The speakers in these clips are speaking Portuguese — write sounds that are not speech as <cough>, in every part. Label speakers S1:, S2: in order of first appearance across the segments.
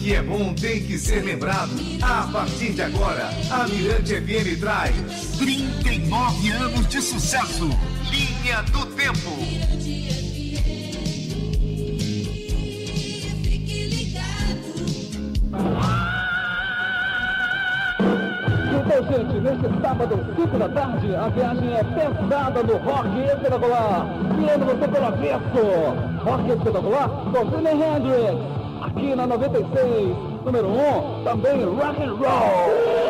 S1: que é bom tem que ser lembrado. A partir de agora, a Mirante FM traz 39 anos de sucesso. Linha do Tempo.
S2: Então, gente, neste sábado, 5 da tarde, a viagem é pesada no Rock Espetacular. Viendo você pelo avesso. Rock Espetacular com Jimi Hendrix aqui na 96, número 1, também rock and roll.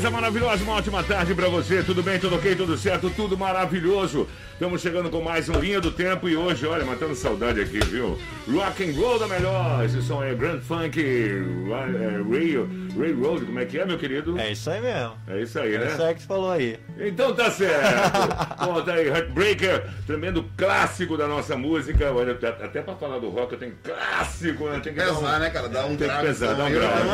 S3: Coisa maravilhosa, uma ótima tarde para você. Tudo bem, tudo ok, tudo certo, tudo maravilhoso. Estamos chegando com mais um Linha do Tempo e hoje, olha, matando saudade aqui, viu? Rock and roll da melhor. Esse som é Grand Funk, é, Ray, Railroad, como é que é, meu querido?
S4: É isso aí mesmo.
S3: É isso aí, né?
S4: É isso aí que você falou aí.
S3: Então tá certo. <laughs> Bom, tá aí, Heartbreaker, tremendo clássico da nossa música. Olha, até pra falar do rock eu tenho clássico, né? Tem
S5: que pesar, um... né, cara? Dá um
S3: tem
S5: grave.
S3: pesar, dá um grave.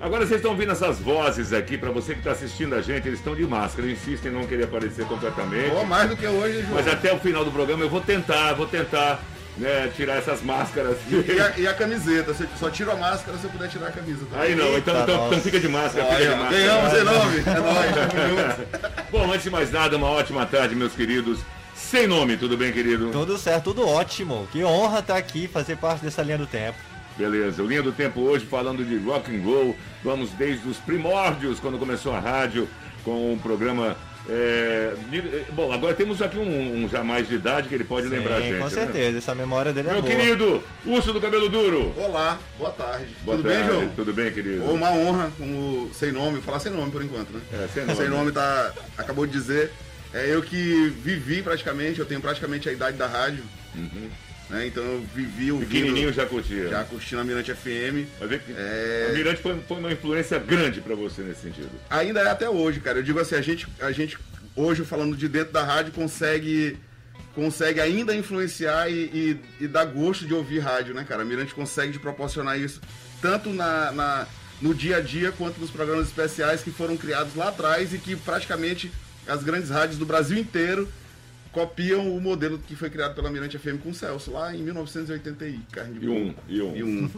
S3: Agora vocês estão ouvindo essas vozes aqui, pra você que tá assistindo a gente, eles estão de máscara, insistem em não querer aparecer completamente.
S5: Pô, mais do que hoje, João.
S3: Mas até o final do programa eu vou tentar, vou tentar né, tirar essas máscaras.
S5: E a, e a camiseta, você só tira a máscara se eu puder tirar a camisa.
S3: Tá? Aí não, então, então, então, fica de máscara, fica de máscara.
S5: Ganhamos em nome, é nóis. <laughs>
S3: Bom, antes de mais nada, uma ótima tarde, meus queridos. Sem nome, tudo bem, querido?
S4: Tudo certo, tudo ótimo. Que honra estar aqui, fazer parte dessa linha do tempo.
S3: Beleza, o Linha do Tempo hoje falando de rock and roll. Vamos desde os primórdios, quando começou a rádio, com um programa é, bom, agora temos aqui um, um jamais de idade que ele pode
S4: Sim,
S3: lembrar a gente.
S4: Com né? certeza, né? essa memória dele é
S3: Meu
S4: boa.
S3: querido, urso do cabelo duro.
S5: Olá, boa tarde.
S3: Boa
S5: Tudo
S3: tarde,
S5: bem, João?
S3: Tudo bem, querido?
S5: Uma honra, como sem nome, vou falar sem nome por enquanto, né?
S3: É, sem nome.
S5: Sem nome tá. Acabou de dizer. É eu que vivi praticamente, eu tenho praticamente a idade da rádio.
S3: Uhum.
S5: Né? Então eu vivi o
S3: Pequenininho já curtia.
S5: Já curtindo a Mirante FM.
S3: Mas vê que é... A Mirante foi, foi uma influência grande para você nesse sentido.
S5: Ainda é até hoje, cara. Eu digo assim, a gente, a gente hoje falando de dentro da rádio consegue consegue ainda influenciar e, e, e dar gosto de ouvir rádio, né, cara? A Mirante consegue te proporcionar isso tanto na, na, no dia a dia quanto nos programas especiais que foram criados lá atrás e que praticamente as grandes rádios do Brasil inteiro copiam o modelo que foi criado pela Mirante FM com o Celso, lá em 1980 e
S3: um, e um. <laughs>
S5: E um.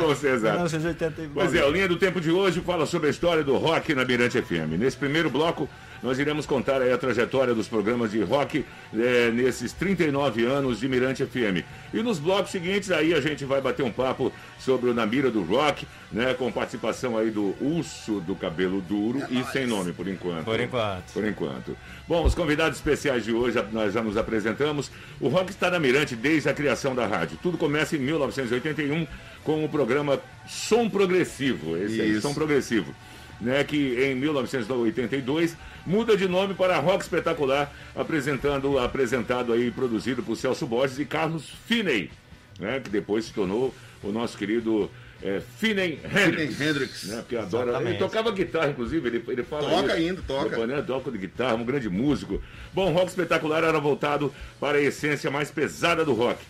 S3: Você, exato.
S4: 1980
S3: Pois é, a linha do tempo de hoje fala sobre a história do rock na Mirante FM. Nesse primeiro bloco, nós iremos contar a trajetória dos programas de rock é, nesses 39 anos de Mirante FM. E nos blocos seguintes, aí a gente vai bater um papo sobre o Na Mira do Rock, né, com participação aí do Urso do Cabelo Duro é e sem nome, por enquanto.
S4: Por enquanto.
S3: Por enquanto. Bom, os convidados especiais de hoje, nós já nos apresentamos. O rock está na Mirante desde a criação da rádio. Tudo começa em 1981 com o programa Som Progressivo. Esse aí, Som Progressivo. Né, que em 1982 muda de nome para Rock Espetacular, apresentando, apresentado aí, produzido por Celso Borges e Carlos Finney, né, que depois se tornou o nosso querido é, Finney Hendrix.
S5: Hendrix.
S3: Né, que adora. Ele tocava guitarra, inclusive, ele, ele fala.
S5: Toca
S3: isso.
S5: ainda, toca.
S3: Né, toca de guitarra, um grande músico. Bom, rock espetacular era voltado para a essência mais pesada do rock.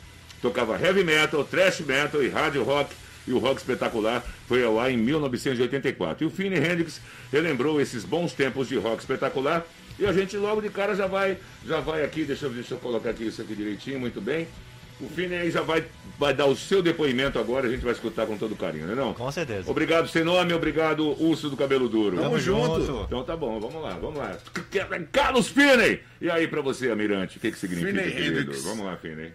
S3: Tocava heavy metal, thrash metal e rádio rock e o rock espetacular foi ao ar em 1984. E o Finney Hendrix relembrou esses bons tempos de rock espetacular e a gente logo de cara já vai, já vai aqui, deixa eu, deixa eu colocar aqui isso aqui direitinho, muito bem. O Finney aí já vai, vai dar o seu depoimento agora, a gente vai escutar com todo carinho, não é não?
S4: Com certeza.
S3: Obrigado, sem nome, obrigado, Urso do Cabelo Duro.
S4: Tamo, Tamo junto. junto.
S3: Então tá bom, vamos lá, vamos lá. Carlos Finney! E aí pra você, Almirante, o que que significa,
S5: Finney
S3: querido?
S5: Hendrix.
S3: Vamos lá, Finney.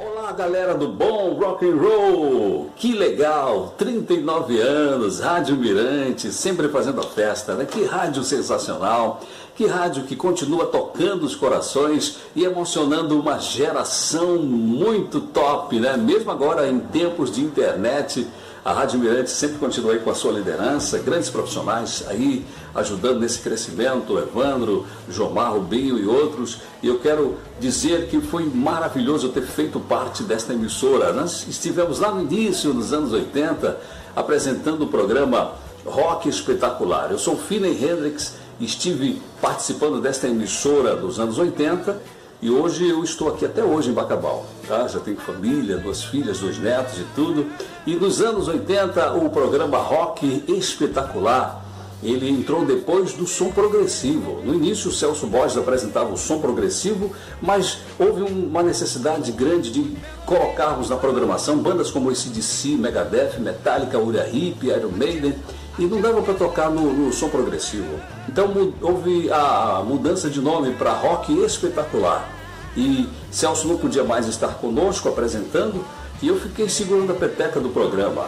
S6: Olá, galera do bom rock and roll. Que legal, 39 anos, Rádio Mirante, sempre fazendo a festa, né? Que rádio sensacional. Que rádio que continua tocando os corações e emocionando uma geração muito top, né? Mesmo agora em tempos de internet, A Rádio Mirante sempre continua aí com a sua liderança, grandes profissionais aí ajudando nesse crescimento, Evandro, Jomar, Rubinho e outros. E eu quero dizer que foi maravilhoso ter feito parte desta emissora. Nós estivemos lá no início, nos anos 80, apresentando o programa Rock Espetacular. Eu sou Finney Hendrix, estive participando desta emissora dos anos 80 e hoje eu estou aqui até hoje em Bacabal. Tá? Já tenho família, duas filhas, dois netos e tudo. E nos anos 80 o programa Rock Espetacular ele entrou depois do som progressivo. No início, o Celso Borges apresentava o som progressivo, mas houve uma necessidade grande de colocarmos na programação bandas como esse DC, Megadeth, Metallica, Uriah Heep, Iron Maiden, e não dava para tocar no, no, som progressivo. Então houve a mudança de nome para Rock Espetacular. E Celso não podia mais estar conosco apresentando, e eu fiquei segurando a peteca do programa.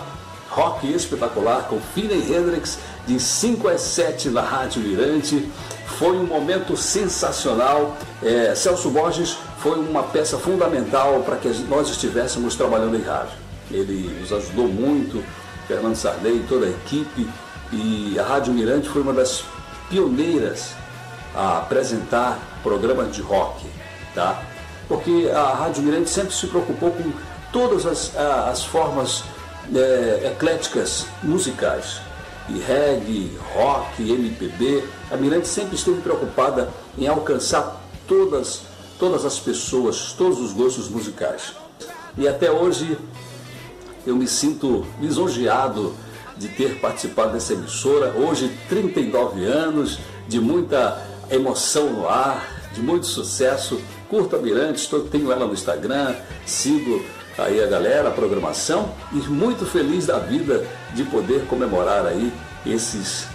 S6: Rock espetacular com Finney Hendrix de 5 às 7 na Rádio Mirante. Foi um momento sensacional. É, Celso Borges foi uma peça fundamental para que nós estivéssemos trabalhando em rádio. Ele nos ajudou muito, Fernando Sarney, toda a equipe. E a Rádio Mirante foi uma das pioneiras a apresentar programas de rock, tá? Porque a Rádio Mirante sempre se preocupou com todas as, as formas é, ecléticas musicais, e reggae, rock, MPB. A Mirante sempre esteve preocupada em alcançar todas, todas as pessoas, todos os gostos musicais. E até hoje eu me sinto lisonjeado de ter participado dessa emissora. Hoje, 39 anos, de muita emoção no ar, de muito sucesso. Curta Mirante, tenho ela no Instagram, sigo aí a galera, a programação e muito feliz da vida de poder comemorar aí esses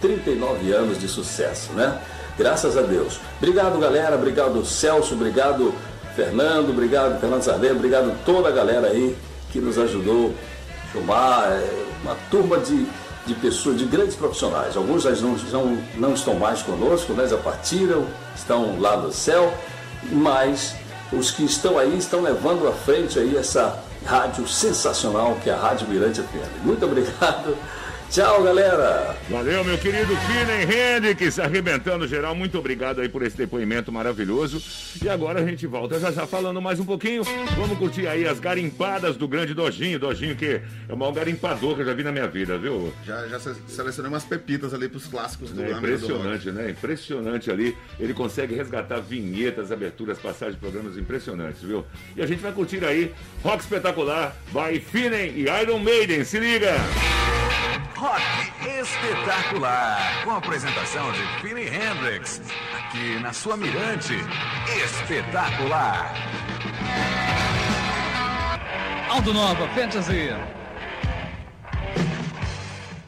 S6: 39 anos de sucesso, né? Graças a Deus. Obrigado, galera. Obrigado, Celso. Obrigado, Fernando. Obrigado, Fernando Sardelli. Obrigado toda a galera aí que nos ajudou a filmar. É uma turma de, de pessoas, de grandes profissionais. Alguns já não, não, não estão mais conosco, né? já partiram, estão lá no céu, mas os que estão aí estão levando à frente aí essa rádio sensacional que é a Rádio Mirante FM. Muito obrigado. Tchau, galera.
S3: Valeu, meu querido Finnen Hendrix, arrebentando geral. Muito obrigado aí por esse depoimento maravilhoso. E agora a gente volta já já falando mais um pouquinho. Vamos curtir aí as garimpadas do grande Dojinho. Dojinho que é o maior garimpador que eu já vi na minha vida, viu?
S5: Já, já selecionei umas pepitas ali pros clássicos do
S3: é Impressionante, né? Impressionante ali. Ele consegue resgatar vinhetas, aberturas, passagens de programas impressionantes, viu? E a gente vai curtir aí Rock Espetacular by Finnen e Iron Maiden. Se liga!
S1: Rock espetacular, com a apresentação de Philly Hendrix, aqui na sua Mirante, espetacular.
S2: Aldo Nova, Fantasy.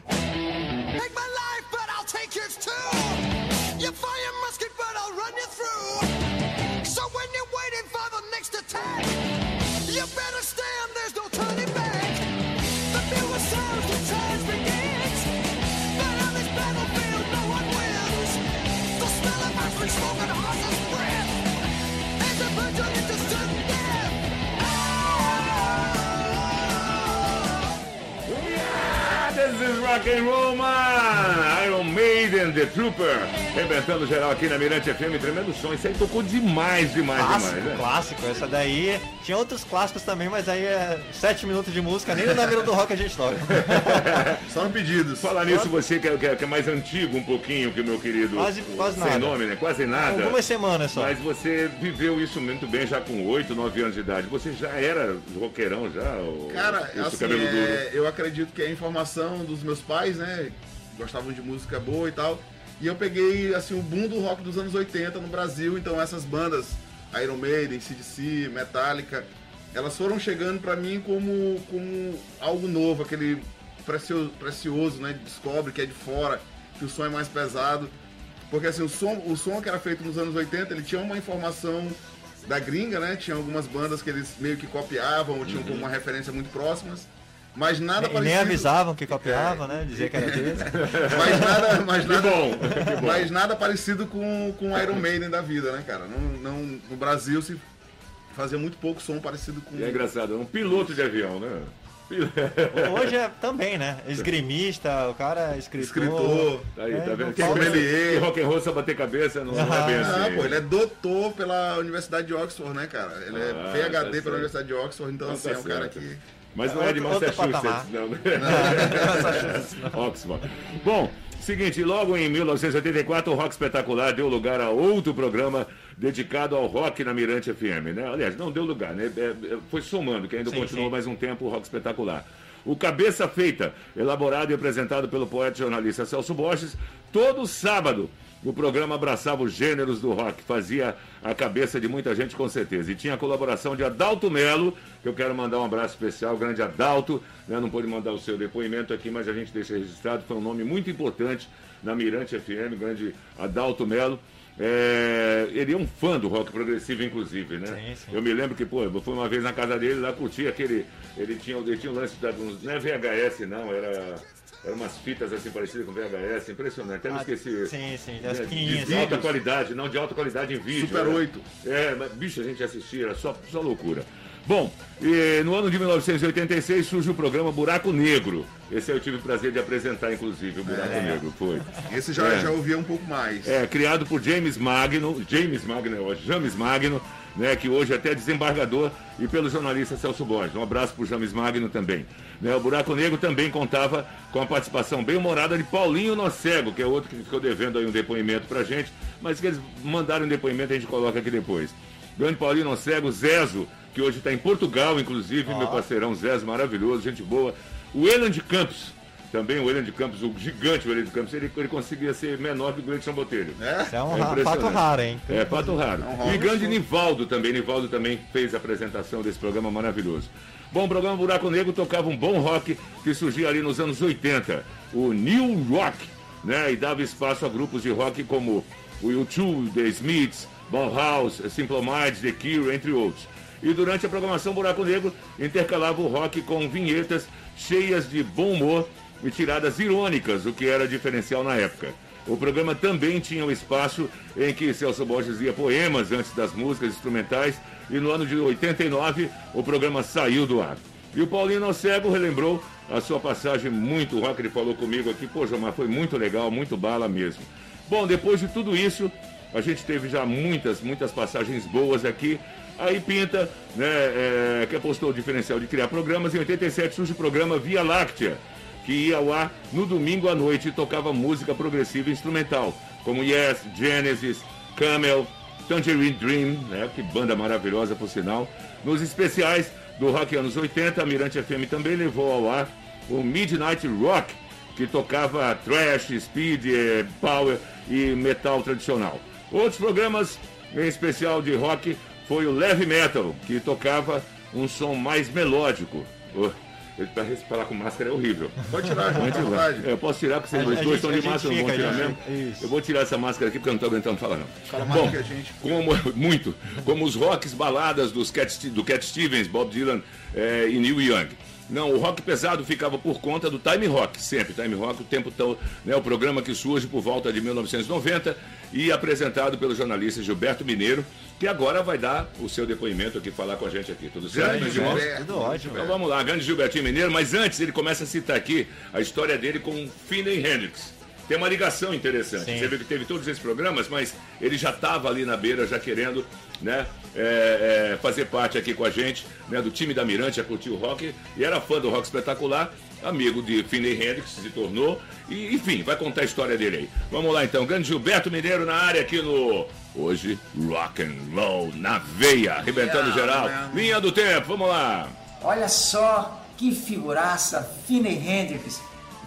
S7: Take my life, but I'll This
S3: is rock and roll, man! Iron Maiden, The Trooper, rebentando geral aqui na Mirante FM, tremendo som. Isso aí tocou demais, demais,
S4: Clássico,
S3: demais, né?
S4: clássico. Essa daí tinha outros clássicos também, mas aí é sete minutos de música, nem no navio do rock a gente toca. <laughs>
S5: Só no pedidos.
S3: Falar nisso, você que é, que é- que é mais antigo um pouquinho que o meu querido.
S4: Quase- quase
S3: Sem
S4: nada.
S3: nome, né? Quase nada.
S4: Algumas semanas só.
S3: Mas você viveu isso muito bem já com 8, 9 anos de idade. Você já era roqueirão já?
S5: Cara, assim,
S3: cabelo duro?
S5: é, eu acredito que é a informação dos meus pais, né? Gostavam de música boa e tal. E eu peguei, assim, o boom do rock dos anos 80 no Brasil. Então essas bandas, Iron Maiden, CDC, Metallica, elas foram chegando pra mim como, como algo novo, aquele precioso, precioso, né? Descobre que é de fora, que o som é mais pesado. Porque assim, o som, o som que era feito nos anos 80, ele tinha uma informação da gringa, né? Tinha algumas bandas que eles meio que copiavam, ou tinham como uma referência muito próximas. Mas nada
S4: E
S5: parecido.
S4: nem avisavam que copiava, né? Dizia que era deles. <laughs>
S5: Mas nada, mas nada,
S3: bom,
S5: mas nada parecido com com Iron Maiden da vida, né, cara? Não, não, no Brasil se fazia muito pouco som parecido com.
S3: E é engraçado, é um piloto de avião, né? <laughs>
S4: Hoje é também, né? Esgrimista, o cara é escritor.
S5: Escritor.
S3: Aí,
S4: É,
S3: tá
S4: não
S3: vendo?
S4: falta-
S3: Que rock and roll só bater cabeça não, não é bem
S5: Ah,
S3: assim.
S5: pô, ele é doutor pela Universidade de Oxford, né, cara? Ele é
S3: Ah,
S5: PhD
S3: tá
S5: pela. Universidade de Oxford, então
S3: Não,
S5: assim,
S3: tá
S5: é um cara
S3: certo.
S5: que.
S3: Mas não é de
S4: Outro- outro
S3: Massachusetts, não. <laughs> Oxford. Bom, seguinte, logo em 1984, o Rock Espetacular deu lugar a outro programa dedicado ao rock na Mirante FM, né? Aliás, não deu lugar, né? É, é, foi somando, que ainda
S4: Sim,
S3: continuou
S4: sim.
S3: mais um tempo o Rock Espetacular. O Cabeça Feita, elaborado e apresentado pelo poeta e jornalista Celso Borges, todo sábado. O programa abraçava os gêneros do rock, fazia a cabeça de muita gente com certeza. E tinha a colaboração de Adalto Melo, que eu quero mandar um abraço especial, grande Adalto. Né? Não pôde mandar o seu depoimento aqui, mas a gente deixa registrado. Foi um nome muito importante na Mirante FM, grande Adalto Melo. É, ele é um fã do rock progressivo, inclusive, né?
S4: Sim, sim.
S3: Eu me lembro que, pô, eu fui uma vez na casa dele, lá curti aquele. Ele tinha, ele tinha um lance da. Não é VHS, não, era. Eram umas fitas assim parecidas com VHS, impressionante. Até me
S4: Ah,
S3: esqueci.
S4: sim, sim,
S3: né,
S4: as
S3: de,
S4: pequenininhas,
S3: de
S4: né?
S3: alta qualidade, não de alta qualidade em vídeo.
S5: Super
S3: né?
S5: 8.
S3: É, mas, bicho, a gente assistia, era só, só loucura. Bom, e no ano de 1986 surge o programa Buraco Negro. Esse eu tive o prazer de apresentar, inclusive, o Buraco Negro, foi.
S5: Esse já,
S3: É.
S5: já ouvia um pouco mais.
S3: É, criado por James Magno, James Magno, ó, James Magno, né, que hoje é até desembargador, e pelo jornalista Celso Borges. Um abraço para o James Magno também. Né, o Buraco Negro também contava com a participação bem humorada de Paulinho Nocego, que é outro que ficou devendo aí um depoimento pra gente, mas que eles mandaram um depoimento, a gente coloca aqui depois. Grande Paulinho Nocego, Zezo, que hoje está em Portugal, inclusive, meu parceirão Zezo, maravilhoso, gente boa. O Elan de Campos, também o William de Campos, o gigante William de Campos, ele, ele conseguia ser menor que o Gleison Botelho.
S5: É?
S4: Isso é um
S3: É
S4: fato raro, hein?
S3: É, fato raro.
S5: É um
S3: e grande. Nivaldo também. Nivaldo também fez a apresentação desse programa maravilhoso. Bom, o programa Buraco Negro tocava um bom rock que surgia ali nos anos 80. O New Rock, né? E dava espaço a grupos de rock como o U2, The Smiths, Bauhaus, Simple Minds, The Cure, entre outros. E durante a programação Buraco Negro intercalava o rock com vinhetas cheias de bom humor e tiradas irônicas, o que era diferencial na época. O programa também tinha um espaço em que Celso Borges lia poemas antes das músicas instrumentais e no ano de 89 o programa saiu do ar. E o Paulinho Nocego relembrou a sua passagem muito rock, ele falou comigo aqui, pô, Jomar, foi muito legal, muito bala mesmo. Bom, depois de tudo isso, a gente teve já muitas, muitas passagens boas aqui. Aí Pinta, né, é, que apostou o diferencial de criar programas. Em 87 surge o programa Via Láctea, que ia ao ar no domingo à noite e tocava música progressiva e instrumental, como Yes, Genesis, Camel, Tangerine Dream, né, que banda maravilhosa por sinal. Nos especiais do Rock anos 80, a Mirante FM também levou ao ar o Midnight Rock, que tocava thrash, speed, eh, power e metal tradicional. Outros programas, em especial de rock, foi o Heavy Metal, que tocava um som mais melódico. Ele para respirar com máscara é horrível.
S5: Pode tirar,
S3: Pode
S5: à
S3: tirar.
S5: vontade.
S3: É, Eu posso tirar porque vocês dois estão de máscara, não vão tirar mesmo?
S4: isso.
S3: Eu vou tirar essa máscara aqui porque eu não estou aguentando falar não.
S5: Fala
S3: Bom,
S5: mais do que a gente.
S3: como, muito. Como os rocks baladas dos Cat, do Cat Stevens, Bob Dylan eh, e Neil Young. Não, o rock pesado ficava por conta do time rock, sempre time rock, o tempo tão, né, o programa que surge por volta de 1990 e apresentado pelo jornalista Gilberto Mineiro, que agora vai dar o seu depoimento aqui, falar com a gente aqui. Tudo certo,
S5: Grande? Gilberto.
S4: Tudo ótimo.
S3: Então vamos lá, grande Gilbertinho Mineiro, mas antes ele começa a citar aqui a história dele com o Finney Hendrix. Tem uma ligação interessante.
S4: Sim.
S3: Você viu que teve todos esses programas, mas ele já estava ali na beira, já querendo né, é, é, fazer parte aqui com a gente, né, do time da Mirante, a curtir o rock, e era fã do rock espetacular, amigo de Finney Hendrix, se tornou, e enfim, vai contar a história dele aí. Vamos lá então, grande Gilberto Mineiro na área aqui no. Hoje, rock and roll na veia, arrebentando geral.
S5: man.
S3: Linha do tempo, vamos lá.
S8: Olha só que figuraça, Finney Hendrix.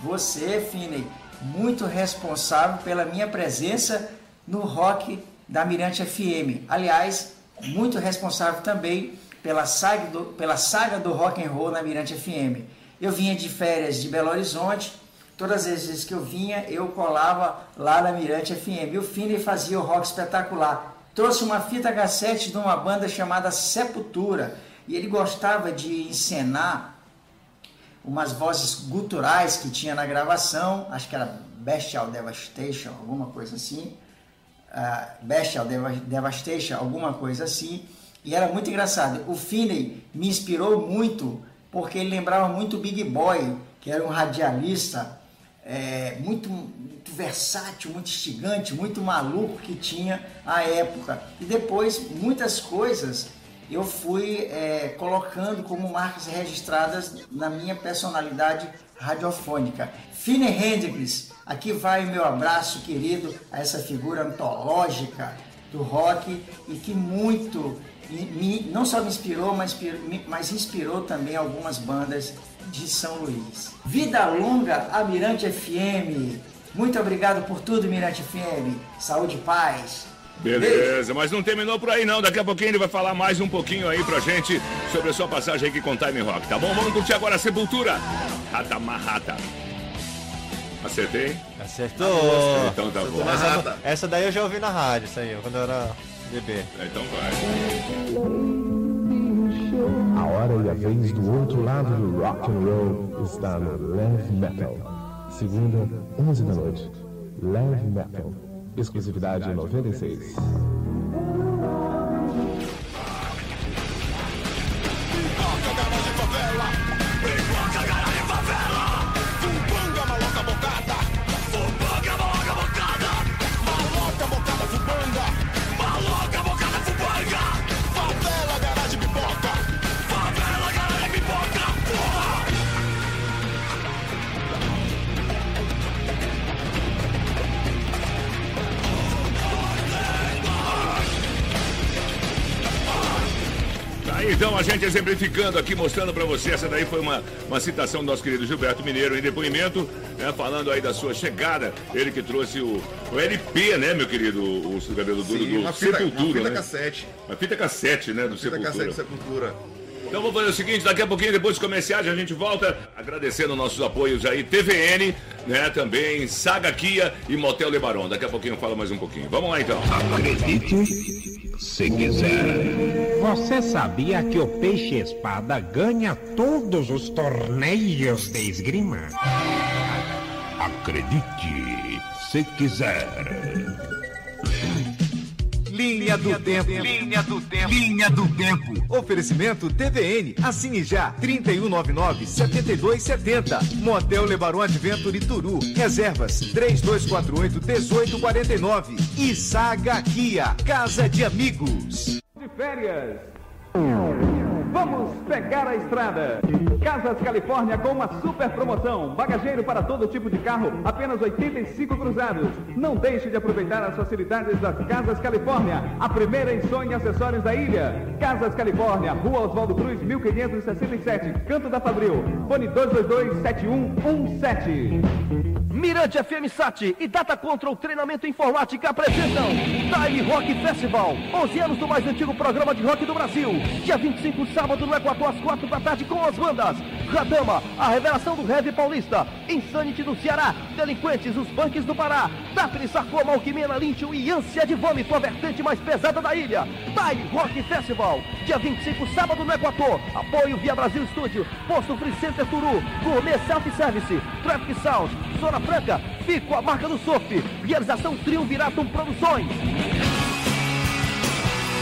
S8: Você, Finney, muito responsável pela minha presença no rock da Mirante FM. Aliás, muito responsável também pela saga do, pela saga do rock and roll na Mirante FM. Eu vinha de férias de Belo Horizonte, todas as vezes que eu vinha, eu colava lá na Mirante FM. O Finney fazia o rock espetacular. Trouxe uma fita cassete de uma banda chamada Sepultura. E ele gostava de encenar umas vozes guturais que tinha na gravação, acho que era Bestial Devastation, alguma coisa assim. Ah, Bestial Deva- Devastation, alguma coisa assim. E era muito engraçado. O Finney me inspirou muito porque ele lembrava muito o Big Boy, que era um radialista é, muito, muito versátil, muito instigante, muito maluco que tinha à época. E depois, muitas coisas eu fui é, colocando como marcas registradas na minha personalidade radiofônica. Fine Hendrix, aqui vai o meu abraço querido a essa figura antológica do rock e que muito me, não só me inspirou, mas, mas inspirou também algumas bandas de São Luís. Vida longa, Mirante FM. Muito obrigado por tudo, Mirante FM. Saúde e paz.
S3: Beleza, mas não terminou por aí não. Daqui a pouquinho ele vai falar mais um pouquinho aí pra gente sobre a sua passagem aqui com Time Rock, tá bom? Vamos curtir agora a Sepultura. Rata Marrata. Acertei?
S4: Acertou.
S3: Então tá bom.
S4: Essa, essa, daí eu já ouvi na rádio, isso aí, quando eu era bebê.
S3: Então vai.
S9: A hora e a vez do outro lado do rock and roll está no Leve Metal. Segunda, 11 da noite. Leve Metal. Exclusividade 96.
S3: Então, a gente exemplificando aqui, mostrando para você, essa daí foi uma, uma citação do nosso querido Gilberto Mineiro em depoimento, né, falando aí da sua chegada, ele que trouxe o, o LP, né, meu querido, o, o cabelo duro do
S5: uma fita,
S3: Sepultura,
S5: uma fita
S3: né?
S5: cassete.
S3: Uma fita cassete, né, do
S5: Fita
S3: Sepultura.
S5: cassete Sepultura.
S3: Então vamos fazer o seguinte, daqui a pouquinho, depois dos comerciais, a gente volta agradecendo nossos apoios aí, TVN, né, também, Saga Kia e Motel Lebaron. Daqui a pouquinho eu falo mais um pouquinho. Vamos lá então.
S10: Acredite se quiser. Você sabia que o peixe espada ganha todos os torneios de esgrima? Acredite se quiser.
S1: Linha do Tempo. Linha do Tempo. Linha do Tempo. Oferecimento TVN. Assine já. 3199-7270. Motel Lebaron Adventure Turu. Reservas 3248-1849. E Saga Kia. Casa de Amigos.
S2: De férias. Vamos pegar a estrada. Casas Califórnia com uma super promoção. Bagageiro para todo tipo de carro, apenas 85 cruzados. Não deixe de aproveitar as facilidades das Casas Califórnia, a primeira em som e acessórios da ilha. Casas Califórnia, Rua Oswaldo Cruz, 1567, Canto da Fabril. Fone 222-7117.
S11: Mirante FM Sat e Data Control Treinamento Informática apresentam Time Rock Festival. 11 anos do mais antigo programa de rock do Brasil. Dia 25, sábado, no Equador, às 4 da tarde, com as bandas Radama, a revelação do heavy paulista. Insanity do Ceará. Delinquentes, os bunks do Pará. Daphne Sarcoma, Alquimena, Lynch e Ânsia de Vômito, a vertente mais pesada da ilha. Time Rock Festival. Dia 25, sábado, no Equador. Apoio via Brasil Studio. Posto Free Center Turu. Gourmet Self Service. Traffic Sound. Zona Franca. Fico a marca do surf. Realização Triunviratum Produções.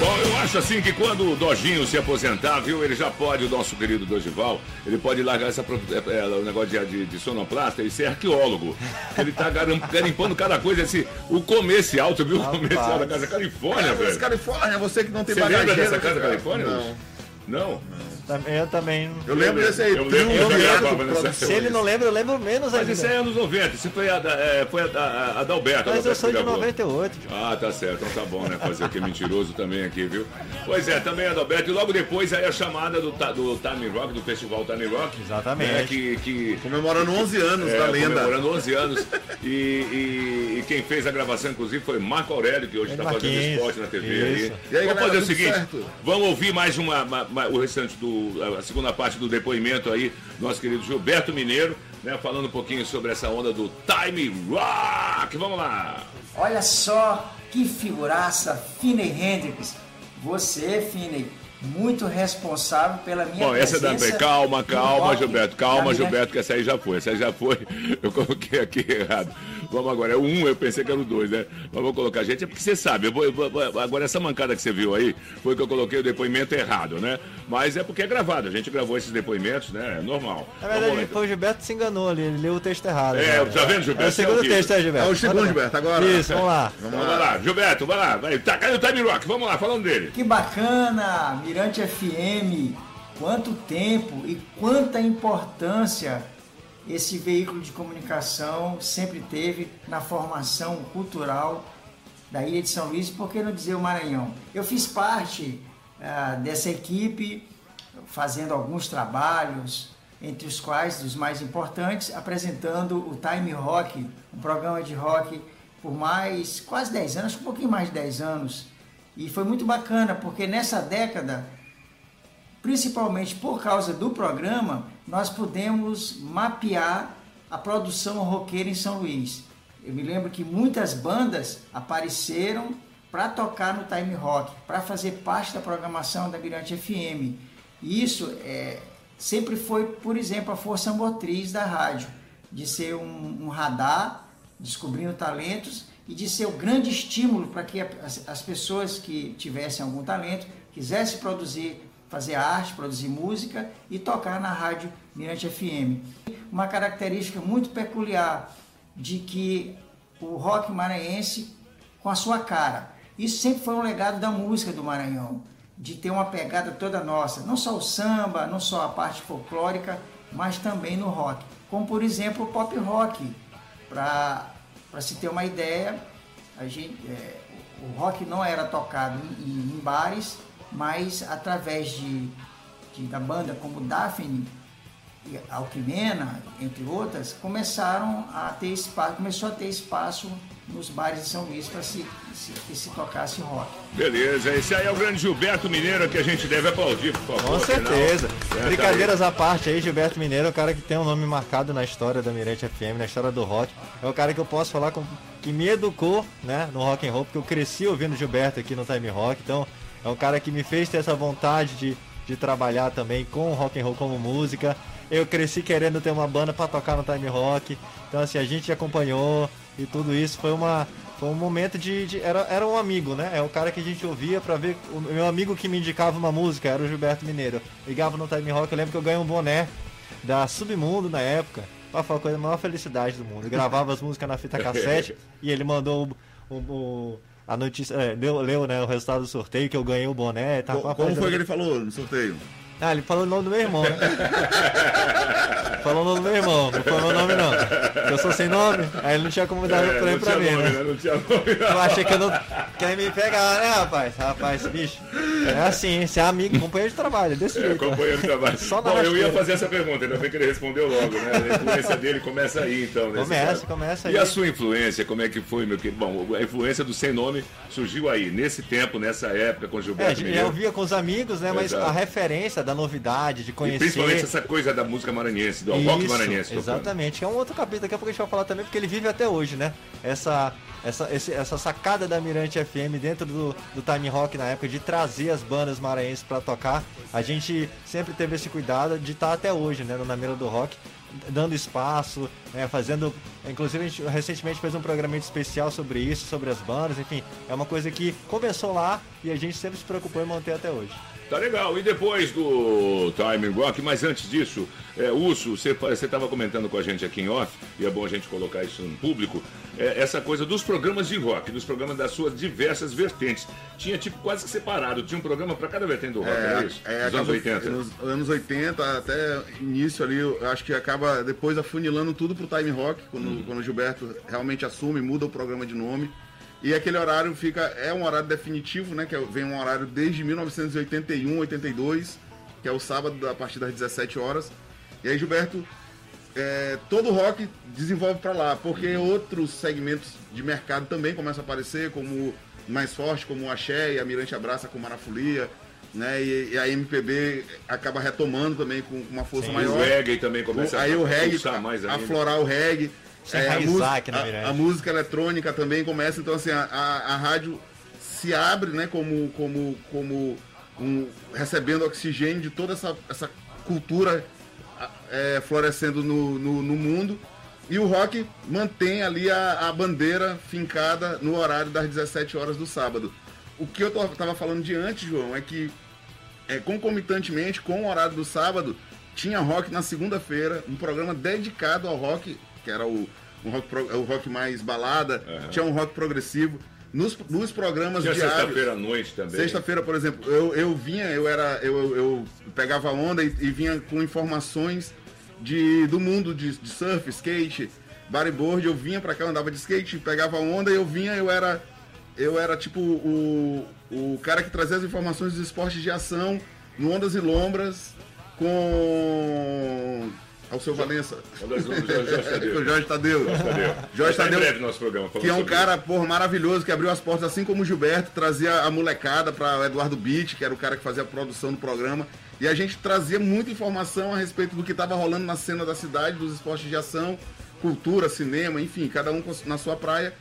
S3: Bom, eu acho assim que quando o Dojinho se aposentar, viu, ele já pode, o nosso querido Dogival, ele pode largar essa, é, é, o negócio de, de, sonoplasta e ser arqueólogo. Ele tá garim- garimpando cada coisa, esse, o comercial, tu viu o comercial da Casa Califórnia,
S5: É,
S3: velho?
S5: mas Califórnia, você que não tem
S3: Você lembra
S5: bagageiro,
S3: dessa Casa
S5: cara.
S3: Califórnia?
S5: Não.
S3: Não?
S4: Eu também.
S5: Eu lembro desse aí.
S3: Eu lembro eu nessa
S5: Produções.
S4: Se ele não lembra, eu lembro menos
S3: Mas isso é
S4: ainda.
S3: anos 90, isso foi a, da- é, foi a, da- a, da Alberto.
S4: Mas eu sou de
S3: gravou.
S4: 98.
S3: Ah, tá certo, então tá bom, né? Fazer é mentiroso também aqui, viu? Pois é, também Adalberto. E logo depois aí a chamada do, do Time Rock, do Festival Time Rock.
S4: Exatamente.
S3: né, que, que
S5: Comemorando 11 anos
S3: é,
S5: da lenda.
S3: comemorando 11 anos. E, e- e quem fez a gravação, inclusive, foi Marco Aurélio, que hoje
S4: Ele
S3: está fazendo esporte na TV. Aí.
S5: E aí,
S3: vamos
S5: galera,
S3: fazer o seguinte:
S5: certo?
S3: vamos ouvir mais uma- o restante do. a segunda parte do depoimento aí, nosso querido Gilberto Mineiro, né? Falando um pouquinho sobre essa onda do Time Rock. Vamos lá!
S8: Olha só que figuraça, Finney Hendrix. Você, Finney, muito responsável pela minha
S3: Bom, essa é da.
S8: presença
S3: Calma, calma, Gilberto. Calma, Gilberto, que essa aí já foi. Essa aí já foi. <laughs> Eu coloquei aqui errado. Vamos agora, é o um, eu pensei que era o dois, né? Mas vou colocar, gente, é porque você sabe, eu vou, eu vou- agora essa mancada que você viu aí, foi que eu coloquei o depoimento errado, né? Mas é porque é gravado, a gente gravou esses depoimentos, né? É normal.
S4: Na
S3: Vamos
S4: verdade,
S3: lá,
S4: foi o Gilberto se enganou ali, ele leu o texto errado.
S3: É,
S4: cara.
S3: tá vendo, Gilberto?
S4: É o
S3: Você é
S4: segundo
S3: horrível.
S4: texto, é, Gilberto?
S5: É o segundo, Gilberto, agora.
S4: Isso, vamos lá.
S3: Então, vai lá, Gilberto, vai lá. Vai. Tá, cadê o Time Rock? Vamos lá, falando dele.
S8: Que bacana, Mirante FM. Quanto tempo e quanta importância esse veículo de comunicação sempre teve na formação cultural da Ilha de São Luís, por que não dizer o Maranhão? Eu fiz parte ah, dessa equipe, fazendo alguns trabalhos, entre os quais, dos mais importantes, apresentando o Time Rock, um programa de rock por mais, quase 10 anos, um pouquinho mais de 10 anos. E foi muito bacana, porque nessa década, principalmente por causa do programa, nós pudemos mapear a produção roqueira em São Luís. Eu me lembro que muitas bandas apareceram para tocar no Time Rock, para fazer parte da programação da Mirante FM. E isso é, sempre foi, por exemplo, a força motriz da rádio, de ser um, um radar, descobrindo talentos e de ser o grande estímulo para que as, as pessoas que tivessem algum talento quisessem produzir, fazer arte, produzir música e tocar na rádio Mirante FM. Uma característica muito peculiar de que o rock maranhense com a sua cara. Isso sempre foi um legado da música do Maranhão, de ter uma pegada toda nossa, não só o samba, não só a parte folclórica, mas também no rock. Como por exemplo o pop rock. Para se ter uma ideia, a gente, é, o rock não era tocado em, em bares, mas através de, de da banda como Daphne e Alquimena, entre outras, começaram a ter espaço, começou a ter espaço nos bares de São Luís para se, se, que se tocasse rock.
S3: Beleza, esse aí é o grande Gilberto Mineiro que a gente deve aplaudir, por favor.
S4: Com certeza.
S3: afinal,
S4: Brincadeiras à parte aí, Gilberto Mineiro é o cara que tem um nome marcado na história da Mirante FM, na história do rock. É o cara que eu posso falar com, que me educou, né, no rock and roll, porque eu cresci ouvindo Gilberto aqui no Time Rock, então é um cara que me fez ter essa vontade de, de trabalhar também com o rock and roll como música. Eu cresci querendo ter uma banda para tocar no Time Rock. Então assim, a gente acompanhou e tudo isso foi uma foi um momento de, de- era, era um amigo, né? É o cara que a gente ouvia pra ver o meu amigo que me indicava uma música, era o Gilberto Mineiro. Ligava no Time Rock, eu lembro que eu ganhei um boné da Submundo na época. Pá, Foi a coisa a maior felicidade do mundo. Eu gravava as músicas na fita cassete <laughs> e ele mandou o, o- o- a notícia, é, leu, leu né, o resultado do sorteio que eu ganhei o boné. Tá,
S5: Co- Como
S4: coisa-
S5: foi que ele falou no sorteio?
S4: ah, ele falou o nome do meu irmão, né? <laughs> falou o nome do meu irmão, não foi meu nome não. Eu sou sem nome, aí ele não tinha como dar
S3: É,
S4: o prêmio pra mim,
S3: nome,
S4: né?
S3: né? Não tinha nome.
S4: Eu achei que eu não. Quer me pegar, né, rapaz? Rapaz, bicho. É assim, você é amigo, companheiro de trabalho, desse
S3: É,
S4: jeito.
S3: companheiro de trabalho.
S4: Só
S3: Bom, eu ia fazer essa pergunta, ainda bem que ele respondeu logo, né? A influência dele começa aí, então. nesse
S4: Começa,
S3: caso.
S4: começa
S3: E
S4: aí.
S3: a sua influência, como é que foi, meu querido? Bom, a influência do Sem Nome surgiu aí, nesse tempo, nessa época, com
S4: É, a
S3: Gilberto
S4: já
S3: Mineiro.
S4: ouvia com os amigos, né? Mas
S3: Exato.
S4: a referência da novidade, de
S3: E
S4: conhecer.
S3: principalmente essa coisa da música maranhense, do rock
S4: Isso,
S3: maranhense. tocando.
S4: Exatamente, que é um outro capítulo, daqui a pouco a gente vai falar também, porque ele vive até hoje, né? Essa, essa, esse- essa sacada da Mirante FM dentro do, do Time Rock na época, de trazer as bandas maranhenses pra tocar. A gente sempre teve esse cuidado de estar até hoje, né? Na mira do rock, dando espaço, né, fazendo. Inclusive, a gente recentemente fez um programa especial sobre isso, sobre as bandas, enfim. É uma coisa que começou lá e a gente sempre se preocupou em manter até hoje.
S3: Tá legal. E depois do Time Rock, mas antes disso, é, Urso, você estava comentando com a gente aqui em off, e é bom a gente colocar isso no público, é, essa coisa dos programas de rock, dos programas das suas diversas vertentes. Tinha tipo quase que separado, tinha um programa para cada vertente do rock, era isso?
S5: é,
S3: Dos anos
S5: acaba-
S3: 80.
S5: Nos anos 80 até início ali, eu acho que acaba depois afunilando tudo pro time rock, quando,
S3: Uhum.
S5: quando o Gilberto realmente assume, muda o programa de nome. E aquele horário fica, é um horário definitivo, né? Que é- vem um horário desde 1981, 82, que é o sábado a partir das 17 horas. E aí Gilberto, é, todo o rock desenvolve para lá, porque outros segmentos de mercado também começam a aparecer, como mais forte, como o Axé e a Mirante Abraça com Marafolia, né? E, e a MPB acaba retomando também com uma força
S3: Sim,
S5: maior.
S3: o reggae também começa
S5: O-
S3: a
S5: aí o reggae,
S3: ainda.
S5: aflorar o reggae.
S4: Se
S5: É, a, música,
S4: na
S5: a- a música eletrônica também começa, então assim, a, a, a rádio se abre, né, como, como, como um, recebendo oxigênio de toda essa, essa cultura é, florescendo no, no, no mundo. E o rock mantém ali a, a bandeira fincada no horário das 17 horas do sábado. O que eu tô- tava falando de antes, João, é que é, concomitantemente com o horário do sábado, tinha rock na segunda-feira, um programa dedicado ao rock, que era o, um rock, pro- o rock mais balada, tinha um rock progressivo. Nos, nos programas
S3: Tinha
S5: diários.
S3: sexta-feira à noite também.
S5: Sexta-feira, por exemplo, eu, eu vinha, eu era. Eu, eu, eu pegava onda e, e vinha com informações de, do mundo de, de surf, skate, bodyboard, eu vinha pra cá, eu andava de skate, pegava onda e eu vinha, eu era. Eu era tipo o, o cara que trazia as informações dos esportes de ação no Ondas e Lombras com. Ao seu Valença. <laughs> O Jorge Tadeu.
S3: Jorge Tadeu.
S5: Jorge Tadeu.
S3: breve no nosso programa. falando
S5: Que é um cara, porra, maravilhoso, que abriu as portas, assim como o Gilberto, trazia a molecada para o Eduardo Beach, que era o cara que fazia a produção do programa. E a gente trazia muita informação a respeito do que estava rolando na cena da cidade, dos esportes de ação, cultura, cinema, enfim, cada um na sua praia.